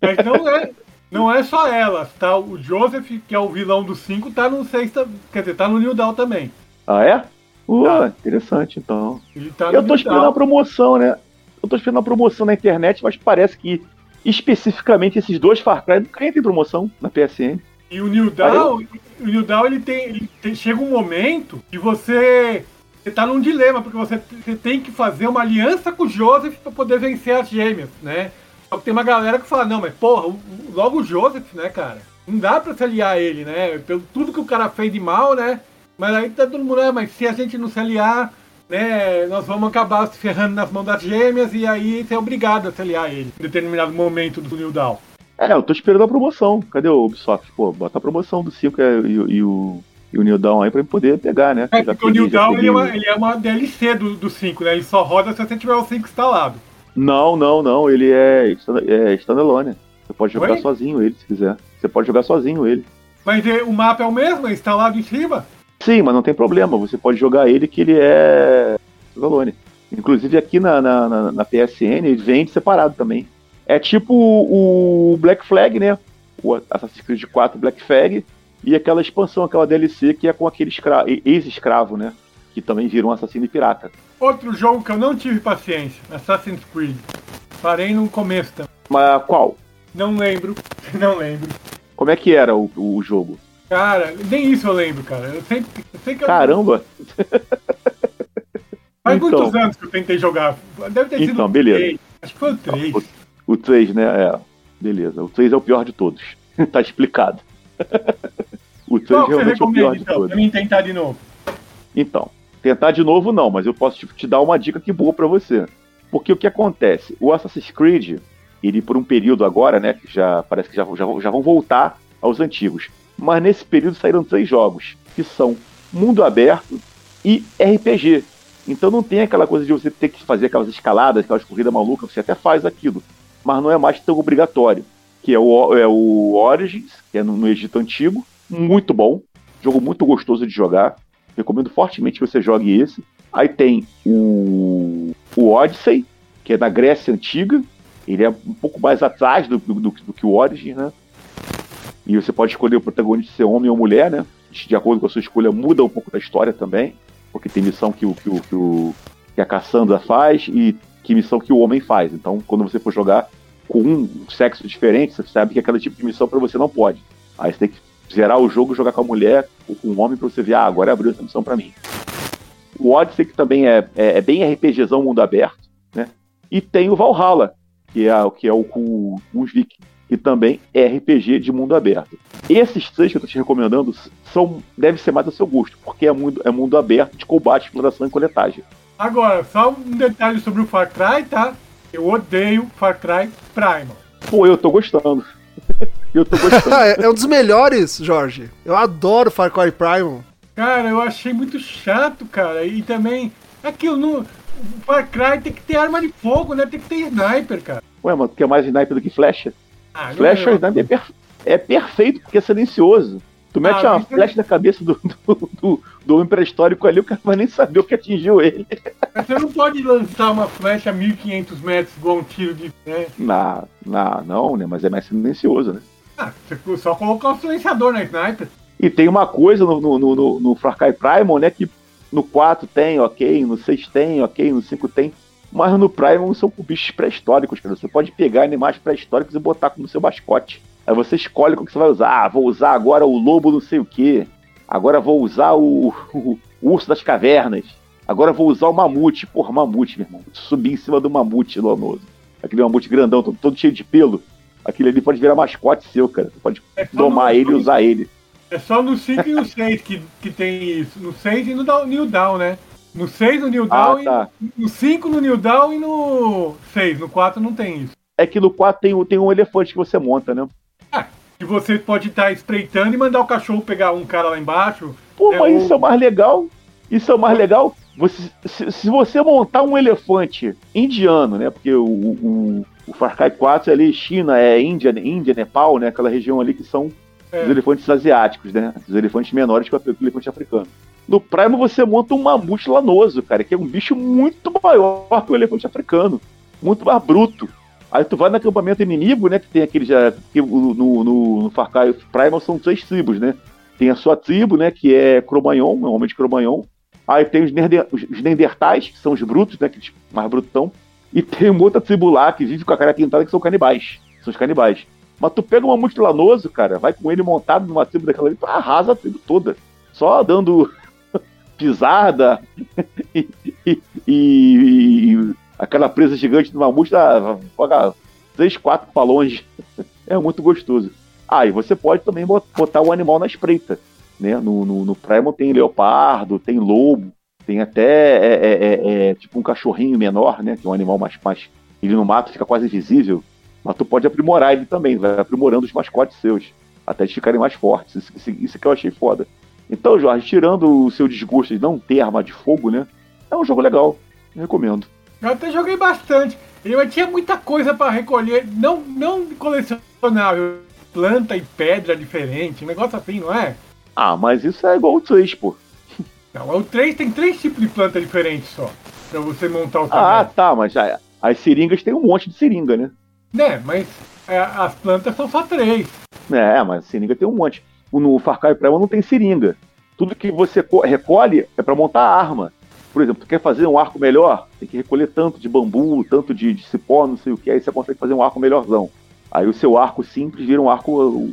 Mas não é, não é só elas, tá? O Joseph, que é o vilão do 5, tá no sexta. Quer dizer, tá no New Down também. Ah, é? Uh, tá. interessante, então. Tá eu tô esperando a promoção, né? Eu tô esperando a promoção na internet, mas parece que especificamente esses dois Far Cry nunca tem promoção na PSN. E o New Down, o New Down ele tem, ele tem, chega um momento que você você tá num dilema, porque você, você tem que fazer uma aliança com o Joseph para poder vencer as gêmeas, né? Só que tem uma galera que fala, não, mas porra, logo o Joseph, né, cara? Não dá pra se aliar a ele, né? Pelo tudo que o cara fez de mal, né? Mas aí tá todo mundo, ah, mas se a gente não se aliar, né, nós vamos acabar se ferrando nas mãos das gêmeas e aí você é obrigado a se aliar a ele em determinado momento do New Down. É, eu tô esperando a promoção. Cadê o Ubisoft? Pô, bota a promoção do 5 e, e, e o, e o New Down aí pra poder pegar, né? É, porque o peguei, New já Down ele é, o- uma, ele é uma DLC do, do 5, né? Ele só roda se você tiver o 5 instalado. Não, não, não. Ele é, é standalone. Você pode jogar Oi? sozinho ele, se quiser. Você pode jogar sozinho ele. Mas é, o mapa é o mesmo, é instalado em cima. Sim, mas não tem problema. Você pode jogar ele que ele é. Inclusive aqui na, na, na- na PSN ele vende separado também. É tipo o Black Flag, né? O Assassin's Creed 4 Black Flag e aquela expansão, aquela DLC que é com aquele escra- ex-escravo, né? Que também virou um assassino e pirata. Outro jogo que eu não tive paciência, Assassin's Creed. Parei no começo também. Mas qual? Não lembro, não lembro. Como é que era o, o jogo? Cara, nem isso eu lembro, cara. Eu sempre. Eu sei que eu- Caramba! faz então. muitos anos que eu tentei jogar. Deve ter sido Então, o beleza. 3. Acho que foi o 3. O 3, né? É. Beleza. O 3 é o pior de todos. tá explicado. o 3 Qual realmente é o pior de então, todos. pra mim tentar de novo? Então, tentar de novo não, mas eu posso te, dar uma dica que boa pra você. Porque o que acontece? O Assassin's Creed, ele por um período agora, né, que já parece que já, já, já vão voltar aos antigos. Mas nesse período saíram três jogos, que são mundo aberto e RPG. Então não tem aquela coisa de você ter que fazer aquelas escaladas, aquelas corridas malucas, você até faz aquilo, mas não é mais tão obrigatório. Que é o, é o Origins, que é no, no Egito Antigo, muito bom, jogo muito gostoso de jogar. Recomendo fortemente que você jogue esse. Aí tem o, o Odyssey, que é na Grécia Antiga. Ele é um pouco mais atrás do, do- do que o Origins, né? E você pode escolher o protagonista ser homem ou mulher, né? De acordo com a sua escolha, muda um pouco da história também. Porque tem missão que, o, que, o, que, o, que a Cassandra faz e que missão que o homem faz. Então, quando você for jogar com um sexo diferente, você sabe que aquele tipo de missão para você não pode. Aí você tem que zerar o jogo, jogar com a mulher ou com o homem pra você ver, ah, agora abriu essa missão pra mim. O Odyssey, que também é, é, é bem RPGzão mundo aberto, né? E tem o Valhalla, que é, que é o com os Vikings, que também RPG de mundo aberto. Esses três que eu tô te recomendando são, deve ser mais do seu gosto, porque é mundo, é mundo aberto de combate, exploração e coletagem. Agora, só um detalhe sobre o Far Cry, tá? Eu odeio Far Cry Primal. Pô, eu tô gostando. eu tô gostando. É, é um dos melhores, Jorge. Eu adoro Far Cry Primal. Cara, eu achei muito chato, cara. E também, aquilo no. O Far Cry tem que ter arma de fogo, né? Tem que ter sniper, cara. Ué, mas tu quer mais sniper do que flecha? Ah, não Flecha é- é, per- é perfeito porque é silencioso. Tu mete Ah, uma flecha na cabeça do, do, do, do homem pré-histórico ali, o cara vai nem saber o que atingiu ele. Mas você não pode lançar uma flecha a 1500 metros igual um tiro de. Né? Na, na, não, né? Mas é mais silencioso, né? Ah, você só colocar o silenciador na sniper. E tem uma coisa no, no, no, no- no Far Cry Primal, né? Que no 4 tem, ok, no 6 tem, ok, no 5 tem. Mas no Primal são bichos pré-históricos, cara. Você pode pegar animais pré-históricos e botar como seu mascote. Aí você escolhe o que você vai usar. Ah, vou usar agora o lobo não sei o quê. Agora vou usar o, o urso das cavernas. Agora vou usar o mamute. Porra, mamute, meu irmão. Subir em cima do mamute lanoso. Aquele mamute grandão, todo, todo cheio de pelo. Aquele ali pode virar mascote seu, cara. Você pode É domar ele e usar ele. É só no 5 e no 6 que, que tem isso. No 6 e no Down- New Down, né? No 6 no New Ah, Down tá. e no 5 no New Down e no 6. No 4 não tem isso. É que no 4 tem, tem um elefante que você monta, né? Que você pode estar espreitando e mandar o cachorro pegar um cara lá embaixo. Pô, É mas o- isso é o mais legal. Isso é o mais legal. Você, se, se você montar um elefante indiano, né? Porque o, o, o Far Cry 4 é ali, China, é Índia, Índia, Nepal, né? Aquela região ali que são É. os elefantes asiáticos, né? Os elefantes menores que o elefante africano. No Prime você monta um mamute lanoso, cara, que é um bicho muito maior que o elefante africano. Muito mais bruto. Aí tu vai no acampamento inimigo, né? Que tem aquele já. Que no, no, no Far Cry Primal são três tribos, né? Tem a sua tribo, né? Que é Cromagnon, é um homem de Cromagnon. Aí tem os, os Neandertais, que são os brutos, né? Que mais brutão. E tem uma outra tribo lá que vive com a cara pintada, que são canibais. São os canibais. Mas tu pega um mamute lanoso, cara, vai com ele montado numa tribo daquela ali, tu arrasa a tribo toda. Só dando pisada e, e- e aquela presa gigante do mamute dá, joga três, quatro pra longe. É muito gostoso. Ah, e você pode também bot- botar o animal na espreita. Né? No, no, no Primal tem leopardo, tem lobo, Tem até é, é, é, é, tipo um cachorrinho menor, né? Que é um animal mais, mais. Ele no mato fica quase invisível. Mas tu pode aprimorar ele também, vai aprimorando os mascotes seus. Até eles ficarem mais fortes. Isso, isso, isso que eu achei foda. Então, Jorge, tirando o seu desgosto de não ter arma de fogo, né? É um jogo legal. Recomendo. Eu até joguei bastante. Eu tinha muita coisa para recolher, não, não colecionável, planta e pedra diferente, um negócio assim, não é? Ah, mas isso é igual o 3, pô. Não, o 3 tem três tipos de planta diferentes só. Pra você montar o tamanho. Ah, tá, mas as seringas tem um monte de seringa, né? Né, mas é, as plantas são só três. É, mas seringa tem um monte. No Far Cry Primal não tem seringa. Tudo que você recolhe é para montar a arma. Por exemplo, tu quer fazer um arco melhor, tem que recolher tanto de bambu, tanto de, de cipó, não sei o que, aí você consegue fazer um arco melhorzão. Aí o seu arco simples vira um arco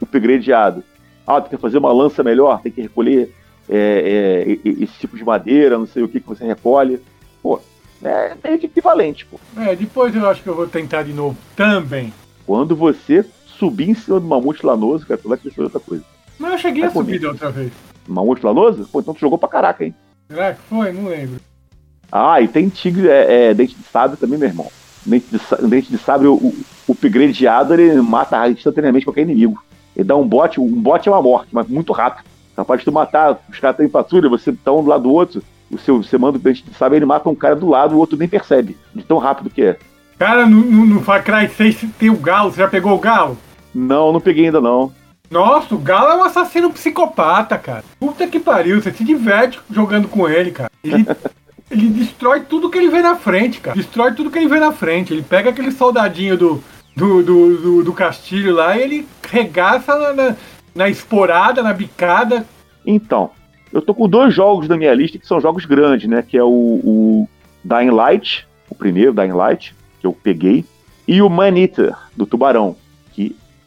upgradeado. Ah, tu quer fazer uma lança melhor, tem que recolher é, é, esse tipo de madeira, não sei o que que você recolhe. Pô, é meio que equivalente, pô. É, depois eu acho que eu vou tentar de novo também. Quando você subir em cima do mamute lanoso, cara, tu vai crescer outra coisa. Mas eu cheguei vai a subir da outra vez. Mamute lanoso? Pô, então tu jogou pra caraca, hein? Será que foi? Não lembro. Ah, e tem tigre, é, é dente de sabre também, meu irmão. Dente de, dente de sabre, o, o upgradeado, ele mata instantaneamente qualquer inimigo. Ele dá um bote, um bote é uma morte, mas muito rápido. Capaz de tu matar, os caras estão em patrulha, você tá um do lado do outro, o seu, você manda o dente de sabre, ele mata um cara do lado, o outro nem percebe, de tão rápido que é. Cara, no, no, no Far Cry 6 tem o galo, você já pegou o galo? Não, não peguei ainda não. Nossa, o Galo é um assassino psicopata, cara. Puta que pariu, você se diverte jogando com ele, cara. Ele, ele destrói tudo que ele vê na frente, cara. Destrói tudo que ele vê na frente. Ele pega aquele soldadinho do, do, do, do, do castilho lá e ele regaça na, na, na esporada, na bicada. Então, eu tô com dois jogos na minha lista que são jogos grandes, né? Que é o, o Dying Light, o primeiro Dying Light, que eu peguei, e o Man Eater, do Tubarão,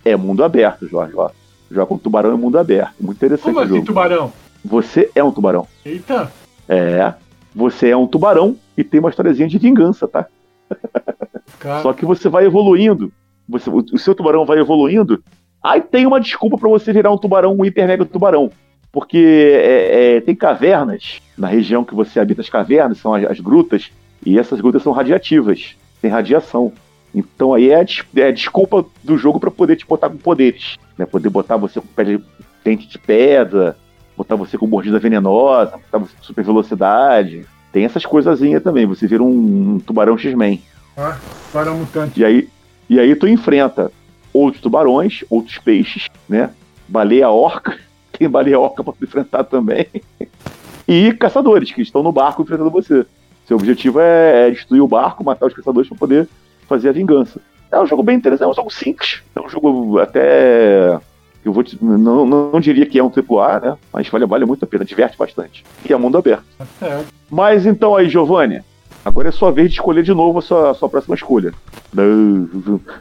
é mundo aberto, Jorge. Ó. Joga com tubarão em mundo aberto. Muito interessante Como assim, tubarão? Você é um tubarão. Eita! É. Você é um tubarão e tem uma historiazinha de vingança, tá? Cara. Só que você vai evoluindo. Você, o, o seu tubarão vai evoluindo. Aí tem uma desculpa para você virar um tubarão, um hiper mega tubarão. Porque é, é, tem cavernas na região que você habita as cavernas, são as, as grutas, e essas grutas são radiativas, tem radiação. Então aí é a, é a desculpa do jogo para poder te botar com poderes. Né? Poder botar você com pele, dente de pedra, botar você com mordida venenosa, botar você com super velocidade. Tem essas coisazinhas também. Você vira um, um tubarão X-Men. Ah, tubarão mutante. E aí, e aí tu enfrenta outros tubarões, outros peixes, né? Baleia orca. Tem baleia orca para enfrentar também. e caçadores que estão no barco enfrentando você. Seu objetivo é, é destruir o barco, matar os caçadores para poder fazer a vingança. É um jogo bem interessante, é um jogo simples. É um jogo até. Eu vou te, não, não, diria que é um AAA, né? Mas vale, vale muito a pena, diverte bastante. E é mundo aberto. É. Mas então aí, Giovanni, agora é sua vez de escolher de novo a sua, a sua próxima escolha.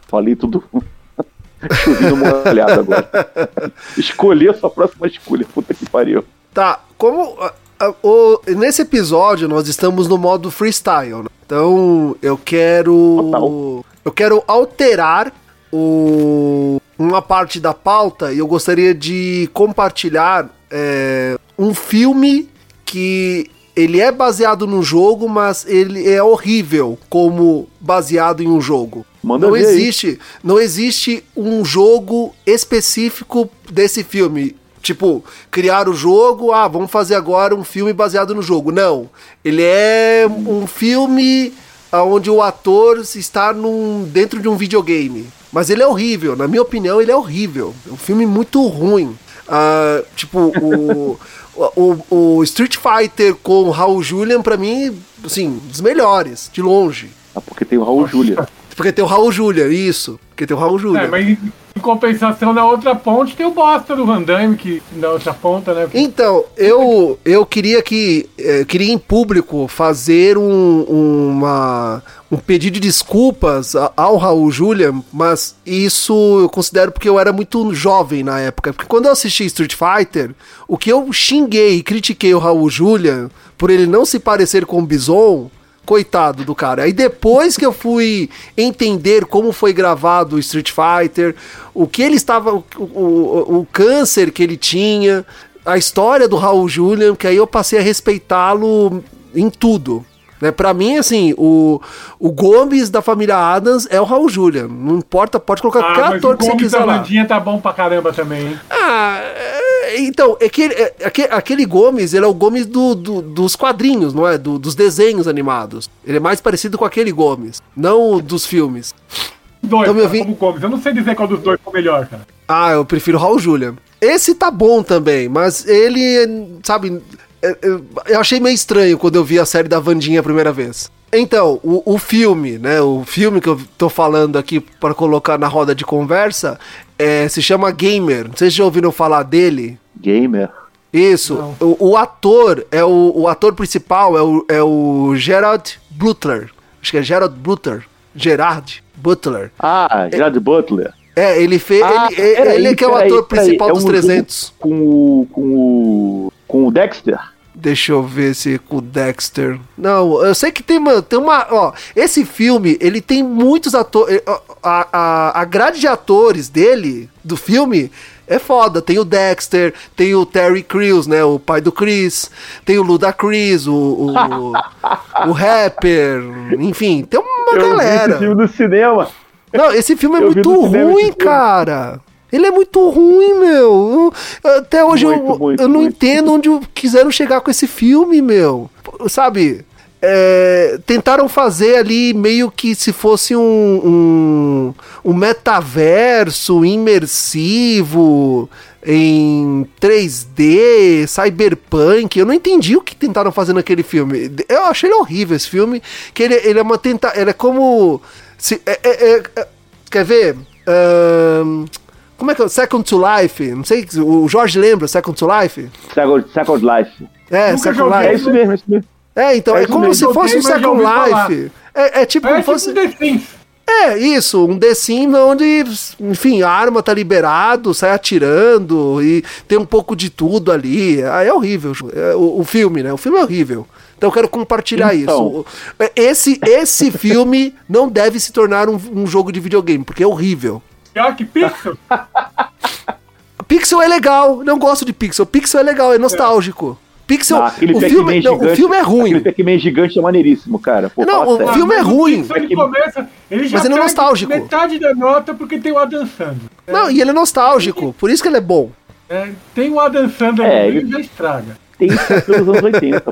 Falei tudo. Chovendo molhado agora. Escolher a sua próxima escolha. Puta que pariu. Tá, como o, nesse episódio nós estamos no modo freestyle, né? então eu quero Total. eu quero alterar o, uma parte da pauta e eu gostaria de compartilhar é, um filme que ele é baseado no jogo, mas ele é horrível como baseado em um jogo. Manda não existe, aí. não existe um jogo específico desse filme. Tipo, criar o jogo, ah, vamos fazer agora um filme baseado no jogo. Não. Ele é um filme onde o ator está num, dentro de um videogame. Mas ele é horrível, na minha opinião, ele é horrível. É um filme muito ruim. Uh, tipo, o, o, o, Street Fighter com o Raul Julian, pra mim, assim, dos melhores, de longe. Ah, porque tem o Raul Julian. Porque tem o Raul Julian, isso. Porque tem o Raul Julian. É, mas em compensação, na outra ponte tem o bosta do Van Damme, que na outra ponta, né? Então, eu, eu queria que. Eu eh, queria em público fazer um, uma, um pedido de desculpas ao Raul Julia, mas isso eu considero porque eu era muito jovem na época. Porque quando eu assisti Street Fighter, o que eu xinguei e critiquei o Raul Julia por ele não se parecer com o Bison Coitado do cara. Aí depois que eu fui entender como foi gravado o Street Fighter, o que ele estava. O, o, o câncer que ele tinha. a história do Raul Julian, que aí eu passei a respeitá-lo em tudo. Né? Pra mim, assim, o, o Gomes da família Adams é o Raul Julian. Não importa, pode colocar Ah, qualquer ator o que você Gomes quiser da lá. Vandinha tá bom pra caramba também, hein? Ah, é, então, é que, é, aquele, aquele Gomes, ele é o Gomes do, do- dos quadrinhos, não é? Do- dos desenhos animados. Ele é mais parecido com aquele Gomes, não o dos filmes. Dois, Então, cara, vi- como Gomes. Eu não sei dizer qual dos dois foi melhor, cara. Ah, eu prefiro Raul Julian. Esse tá bom também, mas ele, sabe, é, é, eu achei meio estranho quando eu vi a série da Vandinha a primeira vez. Então, o, o filme, né? O filme que eu tô falando aqui para colocar na roda de conversa é, se chama Gamer. Vocês já ouviram falar dele? Gamer. Isso. O, o ator é o, o ator principal é o, é o Gerard Butler. Acho que é Gerard Butler. Gerard Butler. Ah, Gerard Butler. É, ele fez. Ah, ele, peraí, ele que é o ator peraí, principal é dos um 300. Com o, com o. Com o Dexter? Deixa eu ver se com o Dexter. Não, eu sei que tem uma, tem uma. Ó, esse filme, ele tem muitos atores. A, a, a grade de atores dele, do filme, é foda. Tem o Dexter, tem o Terry Crews, né? O pai do Chris. Tem o Luda Chris, o. O, o rapper. Enfim, tem uma Eu vi galera. esse filme no cinema. Não, esse filme é Eu vi muito ruim, cara. Ele é muito ruim, meu. Eu- Até hoje eu, Muito, muito, eu não muito. entendo onde quiseram chegar com esse filme, meu. Sabe? É, tentaram fazer ali meio que se fosse um, um, um metaverso imersivo em 3D, cyberpunk. Eu não entendi o que tentaram fazer naquele filme. Eu achei ele horrível esse filme. Que ele, ele é uma tenta, ele é como se, é- é- é- é- quer ver? Ahn, como é que é? Second to Life? Não sei, o Jorge lembra Second to Life? Second, Second Life. É, Nunca Second joguei, Life. É isso mesmo, é isso mesmo. É, então, É é, isso como se fosse um Second. Life. É, é tipo, É como tipo fosse. um The Sims. É, isso, um The Sims onde, enfim, a arma tá liberado, sai atirando e tem um pouco de tudo ali. Ah, é horrível é, o, o filme, né? O filme é horrível. Então eu quero compartilhar Então. isso. Esse, esse filme não deve se tornar um, um jogo de videogame, porque é horrível. Pior que Pixel. Pixel é legal, não gosto de Pixel. Pixel é legal, é nostálgico. Pixel, Ah, aquele o, filme, não, o gigante- filme é ruim. Aquele Pac-Man gigante é maneiríssimo, cara. Pô, Não, o sério. filme é o ruim. Ele É começa, ele já Mas ele é nostálgico. metade da nota porque tem o Adam Sandler. Não, e ele é nostálgico, por isso que ele é bom. É, tem o Adam Sandler É, ele- e já estraga. Tem isso pelos anos 80.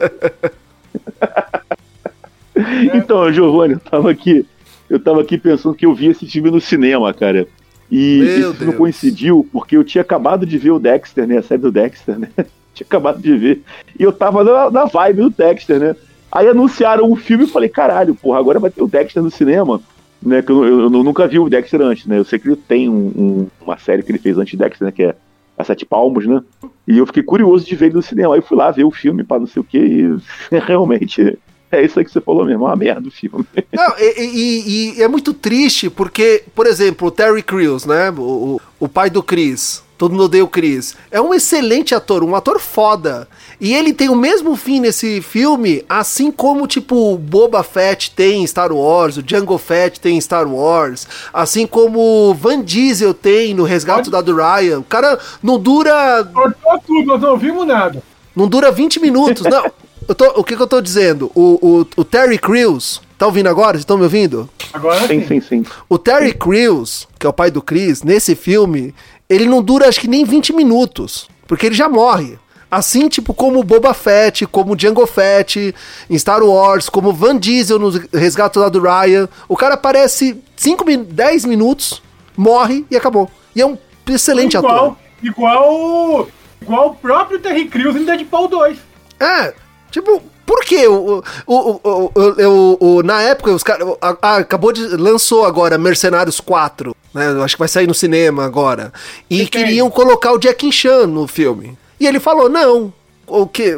então, Giovanni, eu tava aqui. Eu tava aqui pensando que eu vi esse filme no cinema, cara. E Meu esse filme Deus. coincidiu porque eu tinha acabado de ver o Dexter, né? A série do Dexter, né? Tinha acabado de ver. E eu tava na, na vibe do Dexter, né? Aí anunciaram o filme e falei, caralho, porra, agora vai ter o Dexter no cinema. Né, que eu, eu- eu nunca vi o Dexter antes, né? Eu sei que ele tem um- um- uma série que ele fez antes de Dexter, né? Que é a Sete Palmos, né? E eu fiquei curioso de ver ele no cinema. Aí fui lá ver o filme, para não sei o quê, e realmente é isso aí que você falou mesmo, é uma merda o filme. Não, e, e- e é muito triste porque, por exemplo, o Terry Crews, né? O, o pai do Chris. Todo mundo odeia o Chris. É um excelente ator, um ator foda. E ele tem o mesmo fim nesse filme, assim como, tipo, Boba Fett tem em Star Wars, o Django Fett tem em Star Wars, assim como Van Diesel tem no Resgate do Dado Ryan. O cara não dura Cortou tudo, nós não ouvimos nada. não dura 20 minutos. Não, eu tô- o que, que eu tô dizendo? O, o, o Terry Crews, tá ouvindo agora? Vocês estão me ouvindo? Agora Sim, sim. sim, sim. O Terry Crews, que é o pai do Chris, nesse filme, ele não dura acho que nem 20 minutos, porque ele já morre. Assim, tipo, como o Boba Fett, como o Django Fett em Star Wars, como o Van Diesel no Resgate lá do Ryan. O cara aparece 5, 10 minutos, morre e acabou. E é um excelente ator. igual, igual, igual o próprio Terry Crews em Deadpool 2. É, tipo, por quê? O, o, o, o, na época, os caras. Acabou de. lançou agora Mercenários 4, né? Eu acho que vai sair no cinema agora. E Que queriam colocar o Jack Chan no filme. E ele falou: não. O que?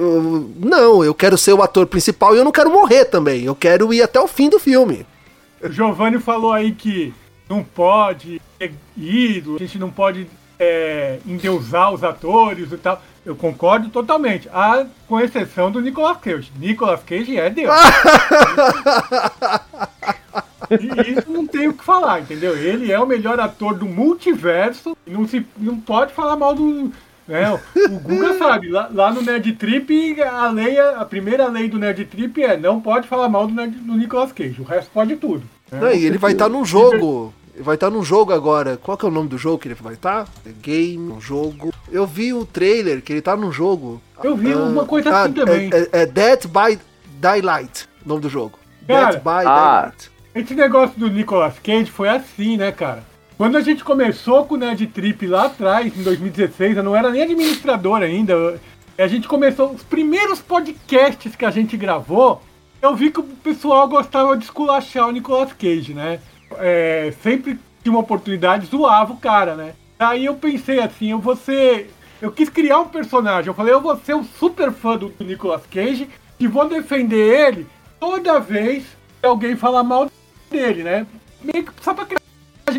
Não, eu quero ser o ator principal e eu não quero morrer também. Eu quero ir até o fim do filme. O Giovanni falou aí que não pode ter ídolo, a gente não pode é, endeusar os atores e tal. Eu concordo totalmente, a, com exceção do Nicolas Cage. Nicolas Cage é Deus. E isso não tem o que falar, entendeu? Ele é o melhor ator do multiverso e não, se, não pode falar mal do, Né? O Guga sabe, lá, lá, no Nerd Trip, a, lei, a primeira lei do Nerd Trip é não pode falar mal do, Nerd, do Nicolas Cage, o resto pode tudo. Né? Não, e ele vai estar tá num jogo. Ele vai estar tá num jogo agora. Qual que é o nome do jogo que ele vai estar? Tá? Game, um jogo. Eu vi o trailer que ele tá num jogo. Eu vi uh, uma coisa assim ah, também. É, é, é Dead by Daylight, o nome do jogo. Cara, Dead by ah, Daylight. Esse negócio do Nicolas Cage foi assim, né, cara? Quando a gente começou com o Nerd Trip lá atrás, em 2016, eu não era nem administrador ainda. A gente começou, os primeiros podcasts que a gente gravou, eu vi que o pessoal gostava de esculachar o Nicolas Cage, né? É, sempre tinha uma oportunidade, zoava o cara, né? Aí eu pensei assim, eu vou ser. Eu quis criar um personagem. Eu falei, eu vou ser um super fã do Nicolas Cage e vou defender ele toda vez que alguém falar mal dele, né? Meio que só pra criar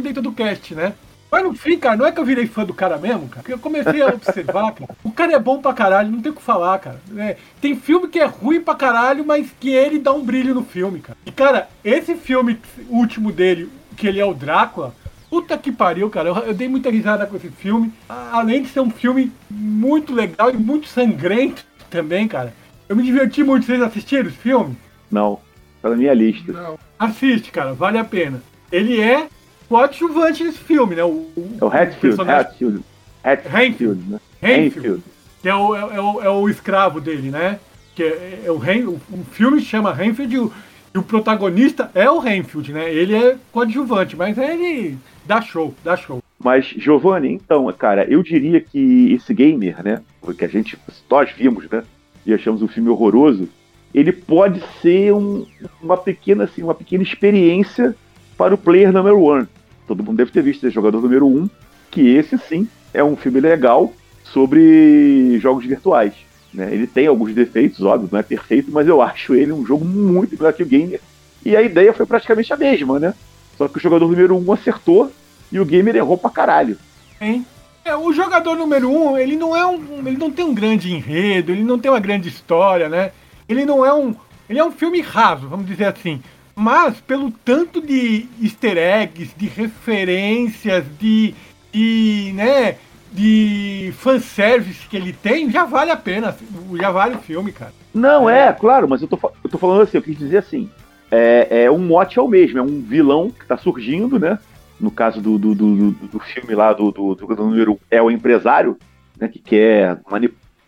dentro do cast, né? Mas no fim, cara, não é que eu virei fã do cara mesmo, cara. Porque eu comecei a observar, cara. O cara é bom pra caralho, não tem o que falar, cara. É, tem filme que é ruim pra caralho, mas que ele dá um brilho no filme, cara. E, cara, esse filme último dele, que ele é o Drácula, puta que pariu, cara. Eu, eu dei muita risada com esse filme. Além de ser um filme muito legal e muito sangrento também, cara. Eu me diverti muito. Vocês assistiram esse filme? Não. Tá na minha lista. Não. Assiste, cara. Vale a pena. Ele é coadjuvante nesse filme, né? O, o, é o Hatfield, Hatfield. Hatfield, né? Hatfield. Que é o, é, o, é o escravo dele, né? Que é, é o, o, o filme chama Renfield e o, e o protagonista é o Renfield, né? Ele é coadjuvante, mas ele dá show, dá show. Mas, Giovanni, então, cara, eu diria que esse gamer, né? Que a gente, nós vimos, né? E achamos um filme horroroso. Ele pode ser um, uma pequena, assim, uma pequena experiência para o player number one. Todo mundo deve ter visto esse jogador número um, que esse sim é um filme legal sobre jogos virtuais. Né? Ele tem alguns defeitos, óbvio, não é perfeito, mas eu acho ele um jogo muito melhor que o Gamer. E a ideia foi praticamente a mesma, né? Só que o jogador número um acertou e o Gamer errou pra caralho. Hein? É, o jogador número um, ele não é um. Ele não tem um grande enredo, ele não tem uma grande história, né? Ele não é um. Ele é um filme raso, vamos dizer assim. Mas pelo tanto de easter eggs, de referências, de, de né, de fanservice que ele tem, já vale a pena, já vale o filme, cara. Não, é, é claro, mas eu tô, eu tô falando assim, eu quis dizer assim, é, é um mote é o mesmo, é um vilão que tá surgindo, né? No caso do, do, do, do filme lá do, do, do, número é o empresário, né, que quer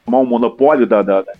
tomar um monopólio da, da, da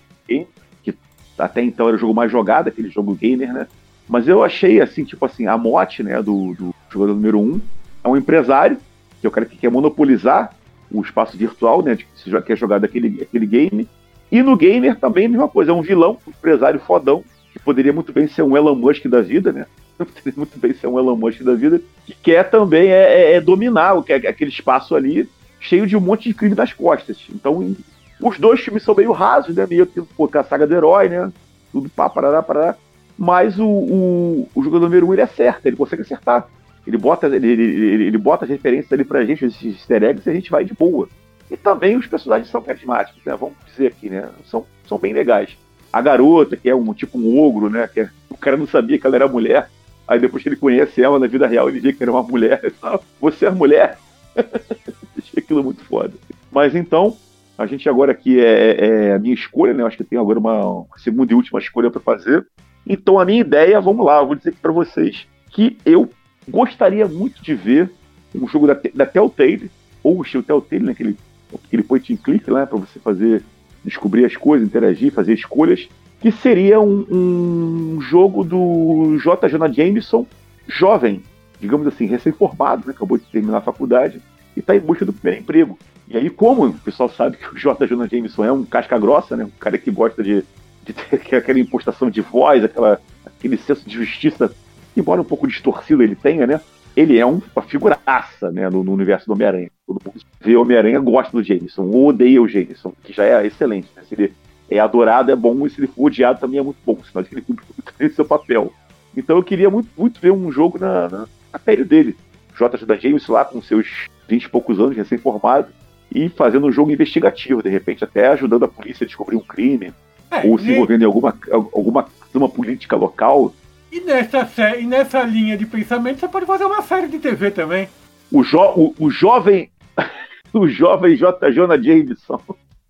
até então era o jogo mais jogado, aquele jogo gamer, né? Mas eu achei, assim, tipo assim, a mote, né, do, do jogador número um é um empresário, que é o cara que quer monopolizar o espaço virtual, né, de, que quer jogar daquele aquele game. E no gamer também a mesma coisa, é um vilão, um empresário fodão, que poderia muito bem ser um Elon Musk da vida, né? Poderia muito bem ser um Elon Musk da vida, que quer também é, é, é dominar é aquele espaço ali, cheio de um monte de crime nas costas. Então, os dois filmes são meio rasos, né? Meio pô, a saga do herói, né? Tudo pá, parará, parará mas o, o, o jogador número um ele acerta, ele consegue acertar. Ele bota, ele, ele, ele bota as referências ali pra gente, esses easter eggs, e a gente vai de boa. E também os personagens são carismáticos, né? Vamos dizer aqui, né? São, são bem legais. A garota, que é um tipo um ogro, né? Que é, o cara não sabia que ela era mulher. Aí depois que ele conhece ela na vida real, ele vê que era uma mulher. Fala, você é mulher? Achei aquilo muito foda. Mas então, a gente agora aqui é, é, a minha escolha, né? Eu acho que tem agora uma, segunda e última escolha para fazer. Então a minha ideia, vamos lá, eu vou dizer aqui para vocês que eu gostaria muito de ver um jogo da, da Telltale, ou o estilo Telltale, né, aquele, aquele point and click lá, para você fazer, descobrir as coisas, interagir, fazer escolhas, que seria um, um jogo do J. Jonah Jameson, jovem, digamos assim, recém-formado, né, acabou de terminar a faculdade, e está em busca do primeiro emprego. E aí, como o pessoal sabe que o J. Jonah Jameson é um casca grossa, né, um cara que gosta de de ter aquela impostação de voz, aquela, aquele senso de justiça, embora um pouco distorcido ele tenha, né? Ele é um, uma figuraça né, no, no universo do Homem-Aranha. Todo mundo vê o Homem-Aranha gosta do Jameson, ou odeia o Jameson, que já é excelente. Né? Se ele é adorado, é bom, e se ele for odiado, também é muito bom, senão ele cumpre muito seu papel. Então eu queria muito, muito ver um jogo na, na, na pele dele. J. da Jameson lá com seus 20 e poucos anos, recém-formado, e fazendo um jogo investigativo, de repente, até ajudando a polícia a descobrir um crime, é, ou se envolvendo em alguma, alguma uma política local. E nessa, e nessa linha de pensamento você pode fazer uma série de TV também. O, jo, o, o jovem. do jovem J. Jonah Jameson.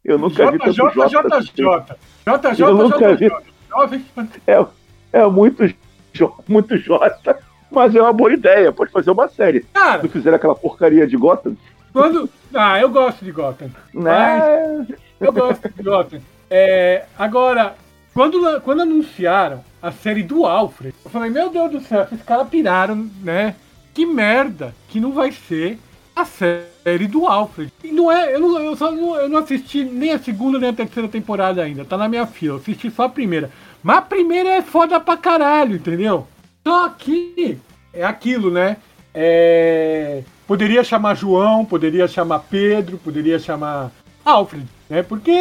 Eu nunca vi tanto J, J. J, J, J, J, Eu nunca J, vi. J, Jovem. É, é muito, J, muito J, mas é uma boa ideia. Pode fazer uma série. Cara, Se fizer aquela porcaria de Gotham, quando. Ah, eu gosto de Gotham. né? Eu gosto de Gotham. É, agora, quando, quando anunciaram a série do Alfred, eu falei, meu Deus do céu, esses caras piraram, né? Que merda que não vai ser a série do Alfred. E não é, eu não, eu só não, eu não assisti nem a segunda nem a terceira temporada ainda, tá na minha fila, eu assisti só a primeira. Mas a primeira é foda pra caralho, entendeu? Só que é aquilo, né? É, poderia chamar João, poderia chamar Pedro, poderia chamar Alfred, né? Porque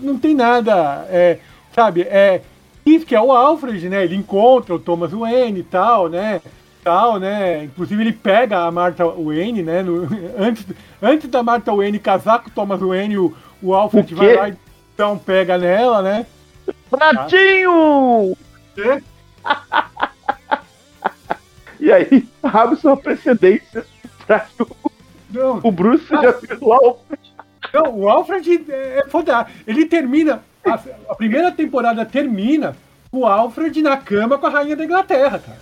não tem nada, é, sabe? É isso que é o Alfred, né? Ele encontra o Thomas Wayne e tal, né? Tal, né? Inclusive ele pega a Martha Wayne, né? no- antes, antes da Martha Wayne casar com o Thomas Wayne, o, o Alfred O vai lá e então pega nela, né? Pratinho! É. E aí, abre uma precedência o- Não, o Bruce seja filho do Alfred. Não, o Alfred é foda. Ele termina. A, a primeira temporada termina com o Alfred na cama com a rainha da Inglaterra, cara.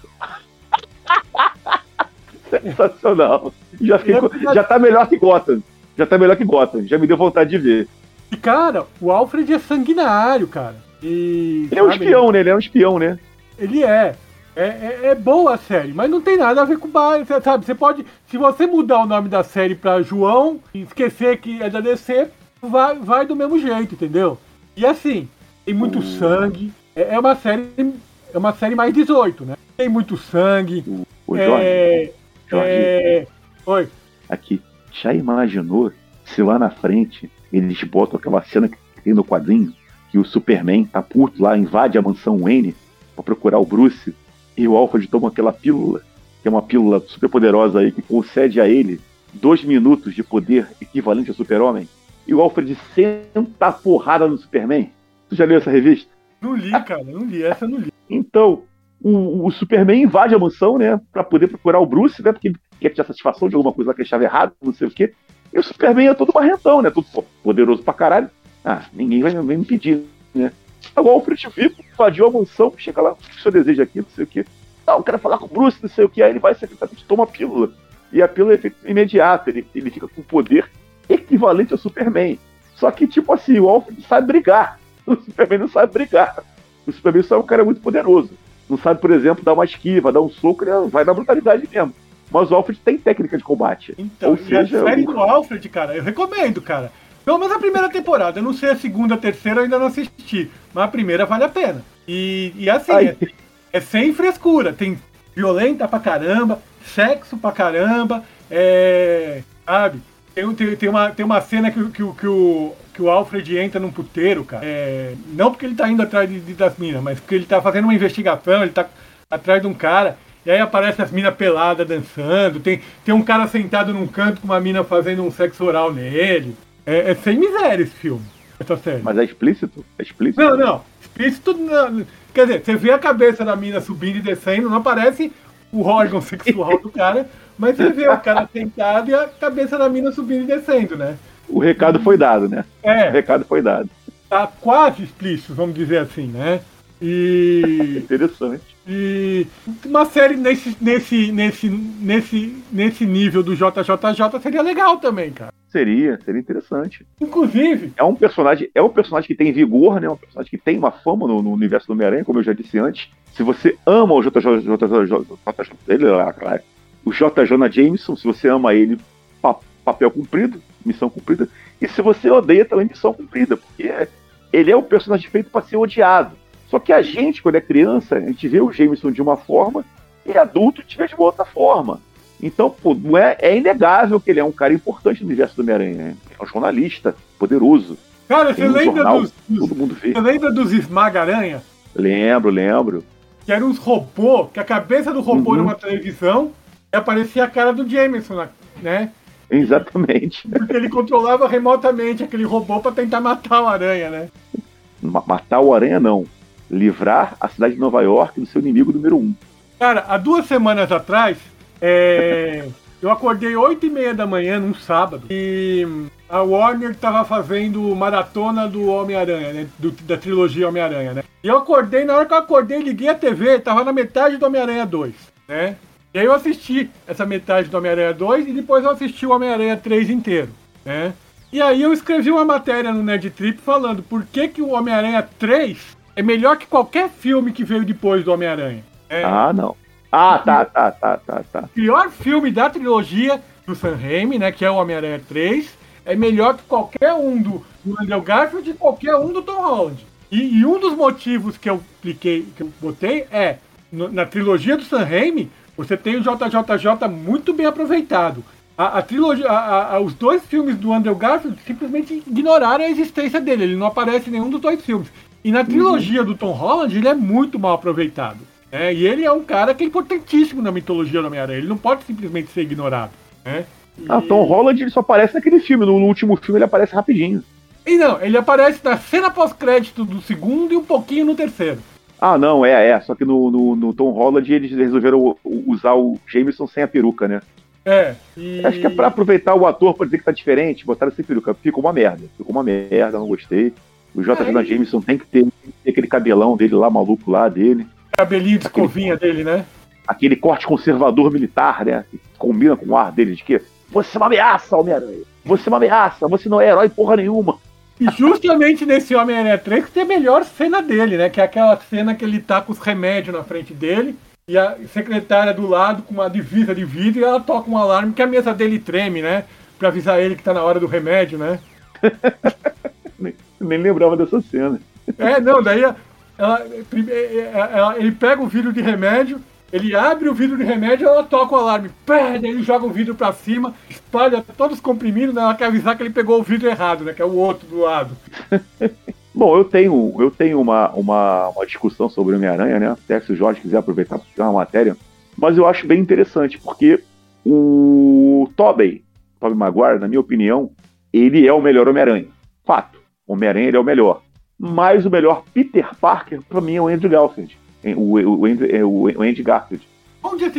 Sensacional. Já, ficou, É já tá melhor que Gotham. Já tá melhor que Gotham. Já me deu vontade de ver. E, cara, o Alfred é sanguinário, cara. E. Ele é um sabe, espião, né? Ele é um espião, né? Ele é. É, é, é boa a série, mas não tem nada a ver com o bairro, sabe? Você pode. Se você mudar o nome da série pra João e esquecer que é da DC, vai, vai do mesmo jeito, entendeu? E assim, tem muito sangue. É, é uma série. É uma série mais 18, né? Tem muito sangue. O Jorge, é, Jorge, é, Oi. aqui. Já imaginou se lá na frente eles botam aquela cena que tem no quadrinho que o Superman tá puto lá, invade a mansão Wayne pra procurar o Bruce e o Alfred toma aquela pílula, que é uma pílula super poderosa aí, que concede a ele dois minutos de poder equivalente ao Super-Homem. E o Alfred senta a porrada no Superman. Tu já leu essa revista? Não li, cara, não li. Essa eu não li. Então, o, o Superman invade a mansão, né? Pra poder procurar o Bruce, né? Porque quer tirar satisfação de alguma coisa lá que achava errado, não sei o quê. E o Superman é todo marrentão, né? Todo poderoso pra caralho. Ah, ninguém vai, vai me impedir, né? Agora o Alfred Vivo invadiu a mansão, chega lá, o que o senhor deseja aqui, não sei o quê. Não, eu quero falar com o Bruce, não sei o quê. Aí ele vai secretamente toma a pílula. E a pílula é efeito imediato, ele, ele fica com poder equivalente ao Superman. Só que, tipo assim, o Alfred sabe brigar. O Superman não sabe brigar. O Superman só é um cara muito poderoso. Não sabe, por exemplo, dar uma esquiva, dar um soco, ele vai na brutalidade mesmo. Mas o Alfred tem técnica de combate. Então, Ou seja, a série o- do Alfred, cara, eu recomendo, cara. Pelo menos a primeira temporada. Eu não sei a segunda, a terceira, eu ainda não assisti. Mas a primeira vale a pena. E, e assim, é, é sem frescura. Tem violenta pra caramba, sexo pra caramba, é. Sabe? Tem, tem, tem, uma, tem uma cena que, o- que, que, o, que o Alfred entra num puteiro, cara. É, não porque ele tá indo atrás de, de- das minas, mas porque ele tá fazendo uma investigação, ele tá atrás de um cara. E aí aparece as minas peladas dançando. Tem, tem um cara sentado num canto com uma mina fazendo um sexo oral nele. É, é sem miséria esse filme, essa série. Mas é explícito? É explícito? Não, não. Explícito não. Quer dizer, você vê a cabeça da mina subindo e descendo, não aparece o órgão sexual do cara, mas você vê o cara sentado e a cabeça da mina subindo e descendo, né? O recado foi dado, né? O É, recado foi dado. tá quase explícito, vamos dizer assim, né? E. Interessante. E uma série nesse, nesse, nesse, nesse, nesse nível do JJJ seria legal também, cara. Seria, seria interessante. Inclusive, É um personagem, é um personagem que tem vigor, né? Um personagem que tem uma fama no, no universo do Homem-Aranha, como eu já disse antes. Se você ama o JJ, ele, o J. Jonah Jameson, se você ama ele, pa- papel cumprido, missão cumprida. E se você odeia também missão cumprida, porque ele é um personagem feito para ser odiado. Só que a gente, quando é criança, a gente vê o Jameson de uma forma e adulto a gente vê de uma outra forma. Então, pô, não é, é inegável que ele é um cara importante no universo do Homem-Aranha. né? É um jornalista poderoso. cara, Tem você um lembra jornal, dos, Todo mundo vê. você lembra dos Esmaga-Aranha? Lembro, lembro. Que eram uns robôs, que a cabeça do robô Uhum. era uma televisão e aparecia a cara do Jameson, na- né? Exatamente. Porque ele controlava remotamente aquele robô pra tentar matar o aranha, né? Ma- Matar o Aranha, não. Livrar a cidade de Nova York do seu inimigo número um. Cara, há duas semanas atrás, é, Eu acordei 8 e meia da manhã num sábado e a Warner tava fazendo maratona do Homem-Aranha, né? Do, da trilogia Homem-Aranha, né? E eu acordei, na hora que eu acordei, liguei a TV, tava na metade do Homem-Aranha 2, né? E aí eu assisti essa metade do Homem-Aranha 2 e depois eu assisti o Homem-Aranha 3 inteiro, né? E aí eu escrevi uma matéria no Nerd Trip falando por que, que o Homem-Aranha 3 é melhor que qualquer filme que veio depois do Homem-Aranha. É, Ah, não. Ah, tá, tá, tá, tá, tá. o pior filme da trilogia do Sam Raimi, né, que é o Homem-Aranha 3, é melhor que qualquer um do, do Andrew Garfield e qualquer um do Tom Holland. E, e um dos motivos que eu expliquei, que eu botei é, no- na trilogia do Sam Raimi, você tem o JJJ muito bem aproveitado. A, a trilogia, a- a- os dois filmes do Andrew Garfield simplesmente ignoraram a existência dele, ele não aparece em nenhum dos dois filmes. E na trilogia do Tom Holland, ele é muito mal aproveitado. né? e ele é um cara que é importantíssimo na mitologia do Homem-Aranha, ele não pode simplesmente ser ignorado. Né? E- Ah, Tom Holland ele só aparece naquele filme. No, no último filme ele aparece rapidinho. E não, ele aparece na cena pós-crédito do segundo e um pouquinho no terceiro. Ah, não, é, é. Só que no, no, no Tom Holland eles resolveram usar o Jameson sem a peruca, né? É. E... Acho que é pra aproveitar o ator pra dizer que tá diferente, botaram sem peruca. Ficou uma merda. Ficou uma merda, não gostei. O J. É, Jonah Jameson tem que, ter, tem que ter aquele cabelão dele lá, maluco lá dele. cabelinho de escovinha dele, né? Aquele corte conservador militar, né? Que combina com o ar dele de que você é uma ameaça, Homem-Aranha. Você é uma ameaça, você não é herói porra nenhuma. E justamente nesse Homem-Aranha 3 que tem a melhor cena dele, né? Que é aquela cena que ele tá com os remédios na frente dele e a secretária do lado com uma divisa de vidro e ela toca um alarme que a mesa dele treme, né? Pra avisar ele que tá na hora do remédio, né? Nem, nem lembrava dessa cena. É, não, daí ela- prime- ela- ele pega o vidro de remédio, ele abre o vidro de remédio ela toca o alarme. Pé, daí ele joga o vidro pra cima, espalha todos os comprimidos, né? Ela quer avisar que ele pegou o vidro errado, né? Que é o outro do lado. Bom, eu tenho, eu tenho uma, uma, uma discussão sobre o Homem-Aranha, né? Até se o Jorge quiser aproveitar para uma matéria. Mas eu acho bem interessante, porque o Tobey, Tobey Maguire, na minha opinião, ele é o melhor Homem-Aranha. Fato. O Homem-Aranha ele é o melhor. Mas o melhor Peter Parker, pra mim, é o Andrew Garfield. O, o, o, Andrew- é o, o Andy Garfield.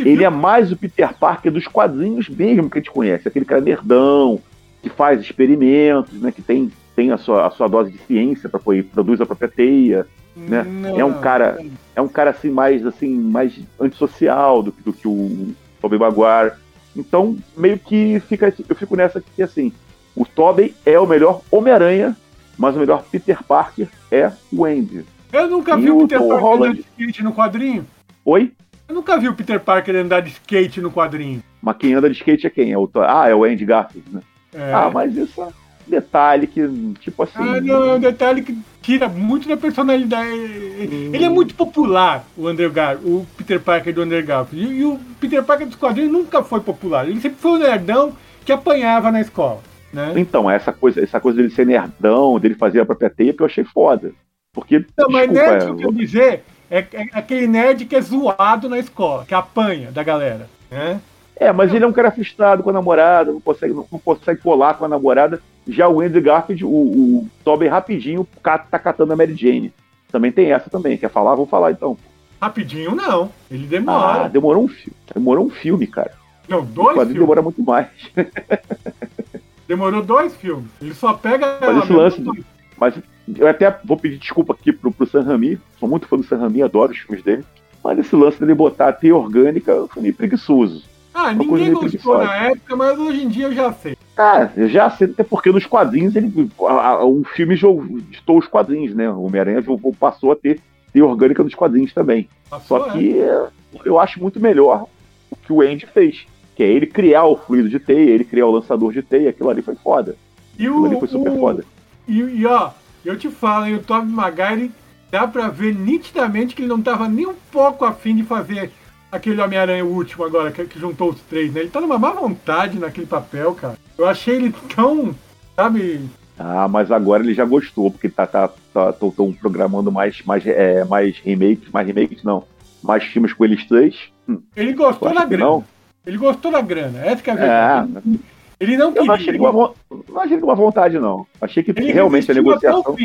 Esse Ele é mais o Peter Parker dos quadrinhos mesmo que a gente conhece. Aquele cara nerdão, que faz experimentos, né? Que tem, tem a, sua, a sua dose de ciência para produz a própria teia. né? Não. É um cara, é um cara assim mais assim mais antissocial do, que- do que o Tobey Maguire. Então meio que fica, eu fico nessa que assim, o Tobey é o melhor Homem-Aranha, mas o melhor Peter Parker é o Andy. Eu nunca E vi o Peter Tom Parker Holland? andar de skate no quadrinho. Oi? Eu nunca vi o Peter Parker andar de skate no quadrinho. Mas quem anda de skate é quem? É o, ah, é o Andy Garfield, né? É. Ah, mas isso é detalhe que, tipo assim. Ah, não, é um detalhe que tira muito da personalidade. Ele é muito popular, o Andrew Gar o Peter Parker do Andrew Garfield. E, e o Peter Parker dos quadrinhos nunca foi popular. Ele sempre foi um nerdão que apanhava na escola. Né? Então, essa coisa, essa coisa dele ser nerdão, dele fazer a própria teia, que eu achei foda. Porque, Não, mas desculpa, nerd, é, o que eu dizer, é, é aquele nerd que é zoado na escola, que apanha da galera. Né? é, mas ele é um cara frustrado com a namorada, não consegue, não, consegue colar com a namorada. Já o Andrew Garfield, o, o Tobey rapidinho tá catando a Mary Jane. Também tem essa também. Quer falar? Vamos falar então. Rapidinho não. Ele Ah, demora. demorou um filme. Demorou um filme, cara. não, dois filmes. demora muito mais. Demorou dois filmes. Ele só pega. Mas esse lance do- Mas eu até vou pedir desculpa aqui pro, pro Sam Raimi. Sou muito fã do Sam Raimi, adoro os filmes dele. Mas esse lance dele botar a teia orgânica foi meio preguiçoso. Ah, Uma ninguém gostou na época, mas hoje em dia eu já sei. Ah, eu já sei, até porque nos quadrinhos ele. a- a- O filme jogou- ditou os quadrinhos, né? O Homem-Aranha passou a ter teia orgânica nos quadrinhos também. Passou, Só é. que é, eu acho muito melhor o que o Andy fez. Que é ele criar o fluido de teia, ele criar o lançador de teia, aquilo ali foi foda. E Aquilo o, ali foi super o- foda. E, e, ó, eu te falo, hein, o Tobey Maguire dá pra ver nitidamente que ele não tava nem um pouco afim de fazer aquele Homem-Aranha último agora, que, que juntou os três, né? Ele tá numa má vontade naquele papel, cara. Eu achei ele tão, sabe... Ah, mas agora ele já gostou, porque tá, tá, tá, tão, tão programando mais, mais, é, mais remakes, mais remakes não, mais filmes com eles três. Hum, Ele gostou da grana. não. Ele gostou da grana, essa que é a É, verdade. ele não eu queria. não achei ele com uma, vo- não achei ele com uma vontade, não. Achei que ele realmente a negociação.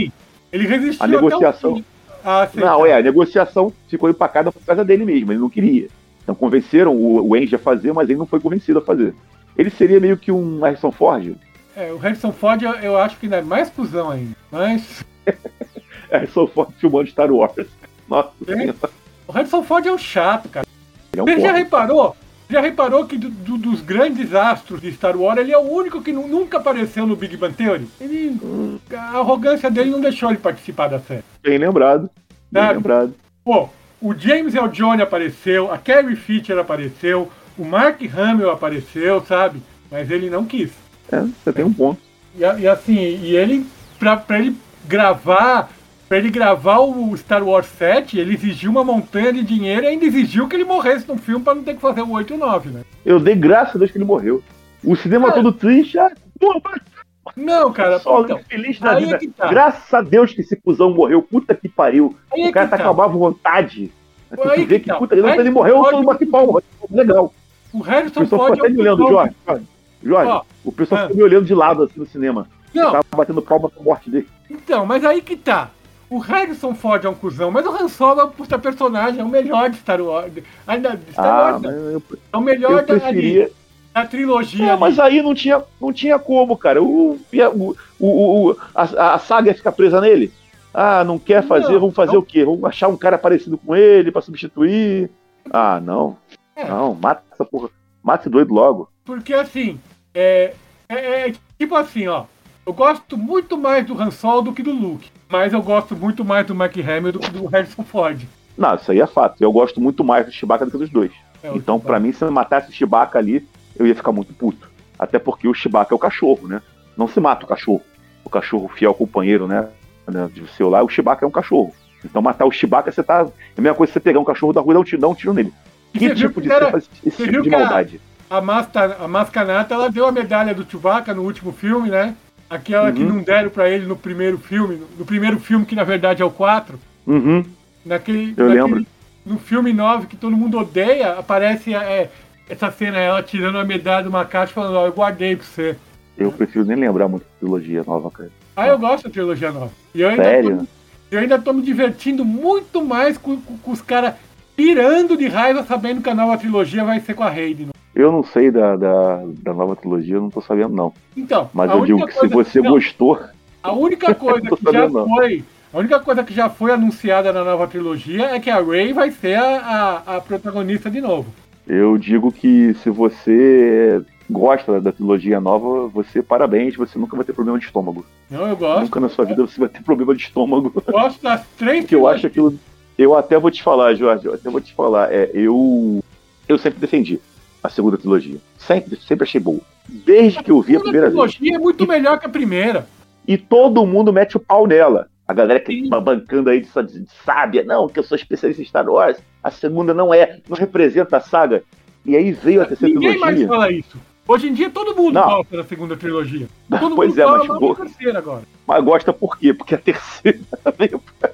Ele resistiu A negociação- fim a aceitar. Não, é, a negociação ficou empacada por causa dele mesmo, ele não queria. Então convenceram o, o a fazer, mas ele não foi convencido a fazer. Ele seria meio que um Harrison Ford. É, o Harrison Ford eu, eu acho que ainda é mais cuzão ainda. Mas. Harrison Ford filmando Star Wars. Nossa É? O Harrison Ford é um chato, cara. Ele é um Você já reparou? Já reparou que do- do- dos grandes astros de Star Wars, ele é o único que nu- nunca apareceu no Big Bang Theory? Ele, a arrogância dele não deixou ele participar da série. Bem lembrado. Bem Sabe? lembrado. Pô, o James L. Johnny apareceu, a Carrie Fisher apareceu, o Mark Hamill apareceu, sabe? Mas ele não quis. É, você tem um ponto. E, e assim, e ele, pra, pra ele gravar, pra ele gravar o Star Wars 7, ele exigiu uma montanha de dinheiro e ainda exigiu que ele morresse no filme pra não ter que fazer o 8 e o 9, né? Eu dei graças a Deus que ele morreu. O cinema É. todo triste. Ah, porra, Não, cara, só então, feliz da é vida. que tá. Graças a Deus que esse cuzão morreu. Puta que pariu. Aí é o cara que tá tá. com a má vontade. Tu Aí vê que que, tá. puta, ele, morreu, pode- todo bate palma. Legal. o O Harrison pessoal ficou Ford até é me olhando. Jorge. Jorge, Jorge, Ó, o pessoal ah. ficou me olhando de lado assim no cinema. Eu Não, tava batendo palma com a morte dele. então, mas aí que tá. O Harrison Ford é um cuzão, mas o Han Solo é um puta personagem, é o melhor de Star Wars. Ainda, Star Ah, Wars, eu, é o melhor da, preferia. da trilogia. É, ali. mas aí não tinha, não tinha como, cara. O, o, o, o- a, a saga ia ficar presa nele. Ah, não quer fazer, Não, vamos fazer não. o quê? Vamos achar um cara parecido com ele pra substituir. Ah, não. É. Não, mata essa porra. Mata esse doido logo. Porque assim, é, é, é tipo assim, ó. Eu gosto muito mais do Han Solo do que do Luke. Mas eu gosto muito mais do Mark Hamill do que do Harrison Ford. Não, isso aí é fato. Eu gosto muito mais do Chewbacca do que dos dois. É, Então, pra mim, se eu matasse o Chewbacca ali, eu ia ficar muito puto. Até porque o Chewbacca é o cachorro, né? Não se mata o cachorro. O cachorro fiel companheiro, né? né, De seu lá, o Chewbacca é um cachorro. Então, matar o Chewbacca, você tá. É a mesma coisa que você pegar um cachorro da rua e dar um tiro, dar um tiro nele. E Que tipo de faz esse tipo de que a- maldade? A, Masta, a Mascanata, ela deu a medalha do Chewbacca no último filme, né? Aquela que Uhum. não deram pra ele no primeiro filme. No, primeiro filme, que na verdade é o 4. Uhum. Naquele, Eu naquele- lembro. No filme 9, que todo mundo odeia, aparece é, essa cena, ela tirando a medalha de uma caixa e falando, ó, eu guardei pra você. Eu prefiro nem lembrar muito da trilogia nova, cara. Ah, eu gosto da trilogia nova. E eu ainda Sério? Tô, eu ainda tô me divertindo muito mais com, com- com os caras pirando de raiva sabendo que a nova trilogia vai ser com a Hayden. Eu não sei da, da, da nova trilogia, eu não tô sabendo, não. Então, Mas eu digo que se você gostou. A única coisa que já não. foi. A única coisa que já foi anunciada na nova trilogia é que a Rey vai ser a, a, a protagonista de novo. Eu digo que se você gosta da trilogia nova, você parabéns, você nunca vai ter problema de estômago. Não, eu gosto. Nunca na sua vida você vai ter problema de estômago. Gosto das três Porque eu acho aquilo. Eu até vou te falar, Jorge, eu até vou te falar. É, eu. Eu sempre defendi a segunda trilogia. Sempre, sempre achei boa. Desde que eu vi a primeira vez. trilogia é muito melhor que a primeira. E todo mundo mete o pau nela. A galera que Sim. tá bancando aí de, sa- de sábia, não, que eu sou especialista em Star Wars. A segunda não é, não representa a saga. E aí veio a terceira Ninguém mais trilogia. fala isso. Hoje em dia todo mundo Não. gosta da segunda trilogia. Todo Pois mundo é, mas mal boa. da terceira agora. Mas gosta por quê? Porque a terceira veio pra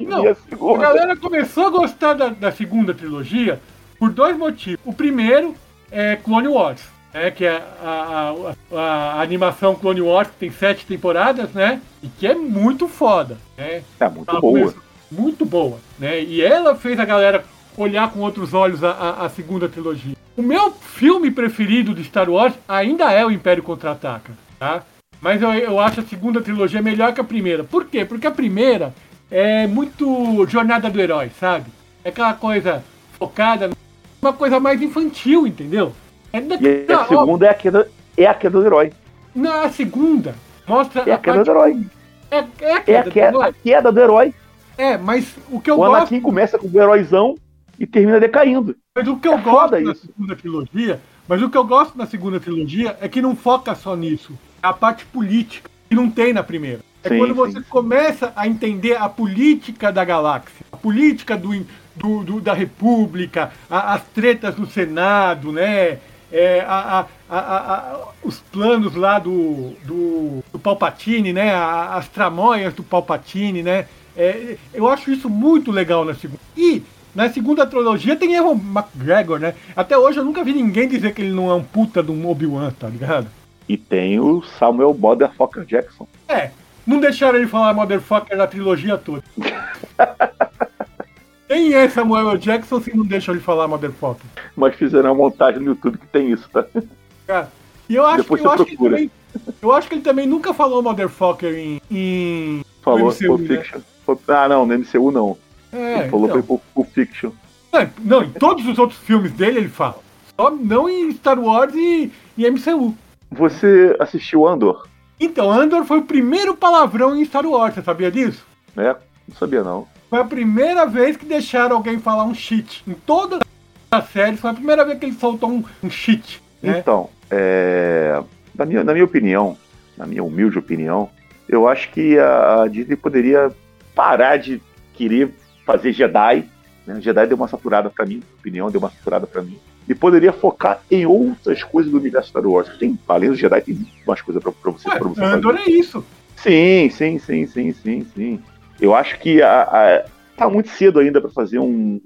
Não, e a A segunda. galera começou a gostar da, da segunda trilogia por dois motivos. O primeiro é Clone Wars, né, que é a, a- a- animação Clone Wars, que tem sete temporadas, né? E que é muito foda. Né? É muito Ela boa. Muito boa. Né? E ela fez a galera olhar com outros olhos a, a- a segunda trilogia. O meu filme preferido de Star Wars ainda é o Império Contra-Ataca, tá? Mas eu, eu acho a segunda trilogia melhor que a primeira. Por quê? Porque a primeira é muito jornada do herói, sabe? É aquela coisa focada, uma coisa mais infantil, entendeu? É da- E a ó, segunda é a queda, é a queda do herói. não, a segunda mostra É a queda do herói. É, é a É a queda do queda, herói. a queda do herói. É, mas o que eu o gosto Anakin começa com o heróizão e termina decaindo. Mas o que eu É gosto na isso. segunda trilogia, mas o que eu gosto na segunda trilogia é que não foca só nisso. É a parte política, que não tem na primeira. É Sim, quando você sim. começa a entender a política da galáxia, a política do, do- do- da República, a- as tretas do Senado, né? É, a- a- os planos lá do, do, do Palpatine, né? As tramóias do Palpatine, né? É, eu acho isso muito legal na segunda. E na segunda trilogia tem Evan McGregor, né? Até hoje eu nunca vi ninguém dizer que ele não é um puta de um Obi-Wan, tá ligado? E tem o Samuel Motherfucker Jackson. É, não deixaram ele falar motherfucker na trilogia toda. Quem é Samuel. Jackson se não deixa ele falar motherfucker? Mas fizeram uma montagem no YouTube que tem isso, tá? Cara, e eu acho, Depois que, eu, acho que ele também, eu acho que ele também nunca falou motherfucker em. em Falou MCU, Pulp né? Fiction. Ah, não, no MCU não. é, Ele falou então. Pulp Pulp Fiction. Não, não, em todos os outros filmes dele ele fala. Só não em Star Wars e, e MCU. Você assistiu Andor? Então, Andor foi o primeiro palavrão em Star Wars, você sabia disso? É, não sabia não. Foi a primeira vez que deixaram alguém falar um shit. Em toda a série, foi a primeira vez que ele soltou um, um shit. Né? Então, é, na, minha, na minha opinião, na minha humilde opinião, eu acho que a, Disney poderia parar de querer fazer Jedi. Né? Jedi deu uma saturada pra mim, na minha opinião, deu uma saturada pra mim. E poderia focar em outras coisas do universo Star Wars. Tem, além do Jedi, tem umas coisas pra, pra você, Ué, pra você Andor fazer. é isso. Sim, sim, sim, sim, sim, sim. Eu acho que a, a- tá muito cedo ainda pra fazer um,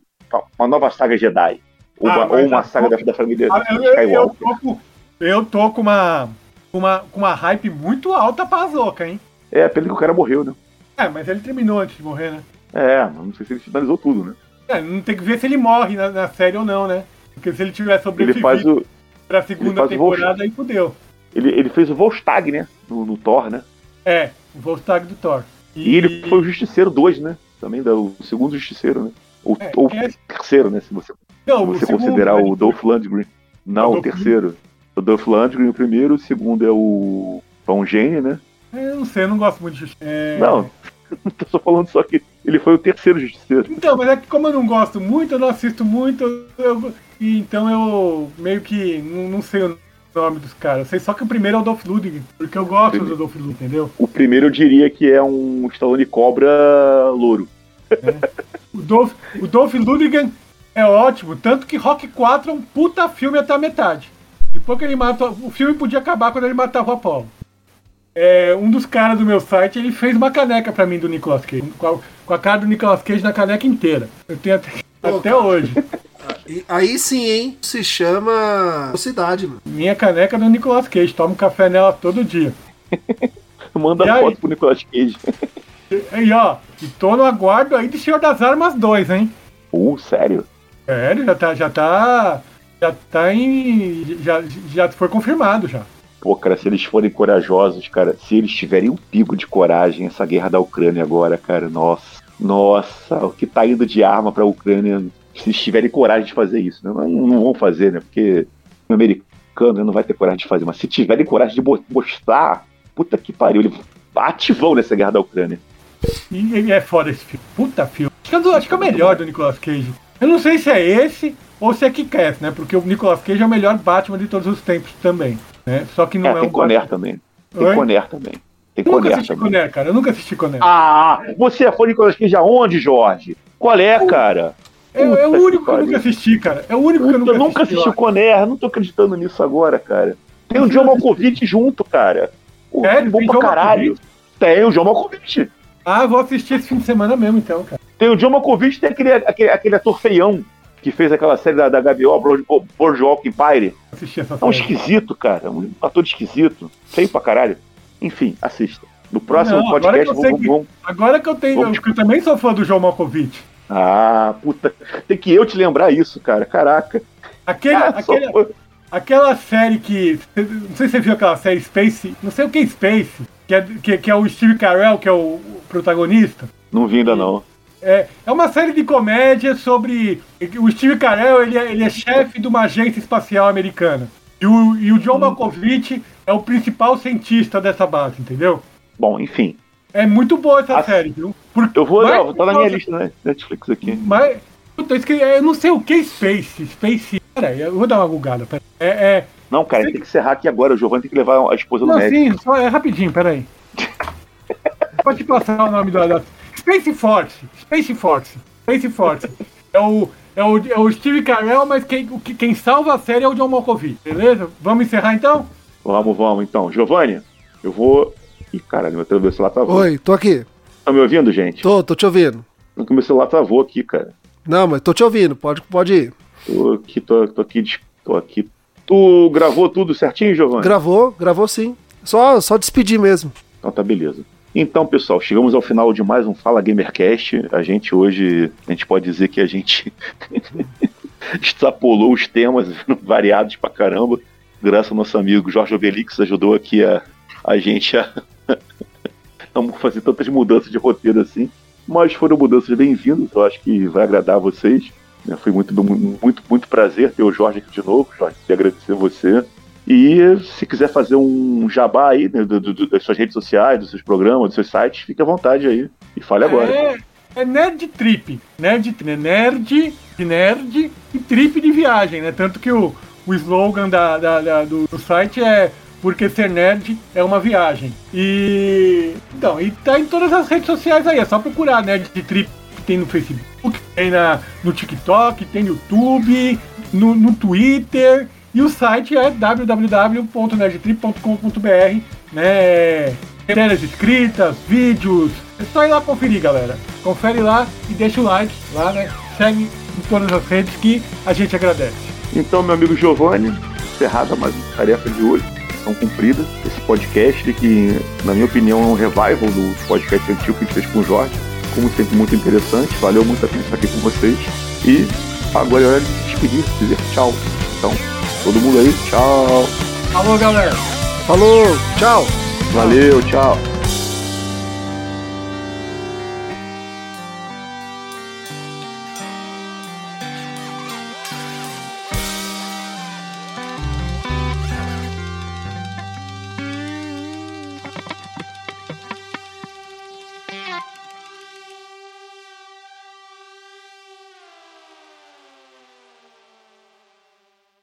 uma nova saga Jedi. Ou, Ah, uma, ou uma a- saga da, da família Ah, eu, eu, eu Skywalker. tô com, eu tô com uma, uma, com uma hype muito alta pra Azoka, hein? É, pelo que o cara morreu, né? É, mas ele terminou antes de morrer, né? É, não sei se ele finalizou tudo, né? É, não tem que ver se ele morre na, na série ou não, né? Porque se ele tiver Ele sobrevivido faz o. pra segunda temporada, aí fudeu. Ele, ele fez o Volstag, né? No, no Thor, né? É, o Volstag do Thor. E ele foi o Justiceiro 2, né? Também da- o segundo Justiceiro, né? Ou, É, ou é- terceiro, né? Se você, Não, se você considerar né? o Dolph Lundgren. Não, o terceiro. O Dolph Lundgren, o primeiro. O segundo é o Tom Jane, né? É, Eu não sei, eu não gosto muito de Justiceiro. É... Não, tô só falando só que ele foi o terceiro Justiceiro. Então, mas é que como eu não gosto muito, eu não assisto muito, eu- então eu meio que não, não sei o nome dos caras. Eu sei só que o primeiro é o Dolph Lundgren, porque eu gosto do Dolph Lundgren, entendeu? O primeiro eu diria que é um Stallone Cobra louro. O Dolph, o Dolph Lundgren é ótimo, tanto que Rock 4 é um puta filme até a metade. Depois que ele mata. O filme podia acabar quando ele matava o Apollo. É, um dos caras do meu site, ele fez uma caneca pra mim do Nicolas Cage. Com a, com a cara do Nicolas Cage na caneca inteira. Eu tenho até, Pô, até hoje. E aí sim, hein? Se chama Cidade, mano. Minha caneca do Nicolas Cage. Tomo café nela todo dia. Manda E aí? foto pro Nicolas Cage. E ó, e tô no aguardo aí de Senhor das Armas 2, hein? Uh, sério? Sério, já tá. Já tá. Já tá em. Já, já foi confirmado já. Pô, cara, se eles forem corajosos, cara, se eles tiverem um pico de coragem, essa guerra da Ucrânia agora, cara, nossa, nossa, o que tá indo de arma pra Ucrânia, se tiverem coragem de fazer isso, né? Não, não vão fazer, né? Porque o americano né, não vai ter coragem de fazer, mas se tiverem coragem de mostrar, puta que pariu, ele ativão nessa guerra da Ucrânia. E ele é foda esse filme. Puta filme. Acho que, é acho que é o melhor do Nicolas Cage. Eu não sei se é esse ou se é Kick-Ass, né? Porque o Nicolas Cage é o melhor Batman de todos os tempos também. Né? Só que não É, é, tem um Conner Batman. também. Tem Oi? Conner também. Tem Eu nunca assisti. Conner, cara. Eu nunca assisti Conner. Ah, você é fã de Nicolas Cage aonde, Jorge? Qual é, cara? é, é o puta que único que eu nunca assisti, cara. É o único que eu nunca, eu nunca assisti o ó. Conner, não tô acreditando nisso agora, cara. Tem o John Malkovich junto, cara. Pô, Sério? bom Tem pra John caralho. Tem o John Malkovich. Ah, vou assistir esse fim de semana mesmo, então, cara. Tem o John Malkovich, tem aquele, aquele, aquele ator feião que fez aquela série da, da HBO, Board- Boardwalk Empire. Vou assistir essa É um série. esquisito, cara. Um ator esquisito. Feio pra caralho. Enfim, assista. No próximo Não, agora podcast, que eu sei vamos, que- vamos- Agora que eu tenho. Vamos- Eu, também sou fã do João Malkovich. Ah, puta. Tem que eu te lembrar isso, cara. Caraca. Aquele, Ah, aquele, foi- Aquela série que. Não sei se você viu aquela série Space. Não sei o que é Space. Que é, que, que é o Steve Carell, que é o, protagonista. Não vi ainda não. É, é uma série de comédia sobre. O Steve Carell ele é, ele é chefe de uma agência espacial americana. E o, e o John Malkovich é o principal cientista dessa base, entendeu? Bom, enfim. É muito boa essa Ah, série, viu? Porque, Eu vou. mas- Não, tá na minha lista, né? Netflix aqui. Mas. Puta, eu não sei o que é Space. Space. Peraí, eu vou dar uma gugada. Peraí. É, é, Não, cara, tem que encerrar aqui agora. O Giovanni tem que levar a esposa Não, médico. sim, só é rapidinho, peraí. Pode passar o nome da. da- Space Force. Space Force. Space Force. É o, é o, é o Steve Carell, mas quem, quem salva a série é o John Malkovich, beleza? Vamos encerrar então? Vamos, vamos, então. Giovanni, eu vou. Ih, caralho, meu celular travou. Oi, tô aqui. Tá me ouvindo, gente? Tô, tô te ouvindo. Porque meu celular travou aqui, cara. Não, mas tô te ouvindo. Pode, pode ir. Tô aqui, tô, tô aqui, tô aqui. Tu gravou tudo certinho, Giovanni? Gravou, gravou sim. Só, só despedir mesmo. Então tá, beleza. Então, pessoal, chegamos ao final de mais um Fala Gamercast. A gente hoje, a gente pode dizer que a gente extrapolou os temas variados pra caramba. Graças ao nosso amigo Jorge Ovelix, ajudou aqui a, a gente a não fazer tantas mudanças de roteiro assim. Mas foram mudanças bem-vindas, eu acho que vai agradar a vocês. Né? Foi muito, muito, muito prazer ter o Jorge aqui de novo. Jorge, queria agradecer você. E se quiser fazer um jabá aí né, do, do, das suas redes sociais, dos seus programas, dos seus sites, fique à vontade aí. E fale agora. É, é Nerd Trip. Nerd, né? nerd nerd e trip de viagem, né? Tanto que o, o slogan da, da, da do, do site é porque ser nerd é uma viagem. E. Então, e tá em todas as redes sociais aí, é só procurar Nerd Trip tem no Facebook, tem na, no TikTok, tem no YouTube, no, no Twitter. E o site é www.nerdtrip.com.br, né? Matérias escritas, vídeos. É só ir lá conferir, galera. Confere lá e deixa o like lá, né? Segue em todas as redes que a gente agradece. Então, meu amigo Giovanni, encerrada mais uma tarefa de hoje, missão cumprida. Esse podcast que, na minha opinião, é um revival do podcast antigo que a gente fez com o Jorge. Como sempre, muito interessante. Valeu muito a pena estar aqui com vocês. E agora é hora de despedir, dizer tchau. Então, Todo mundo aí, tchau. Falou, galera. Falou, tchau. Valeu, tchau.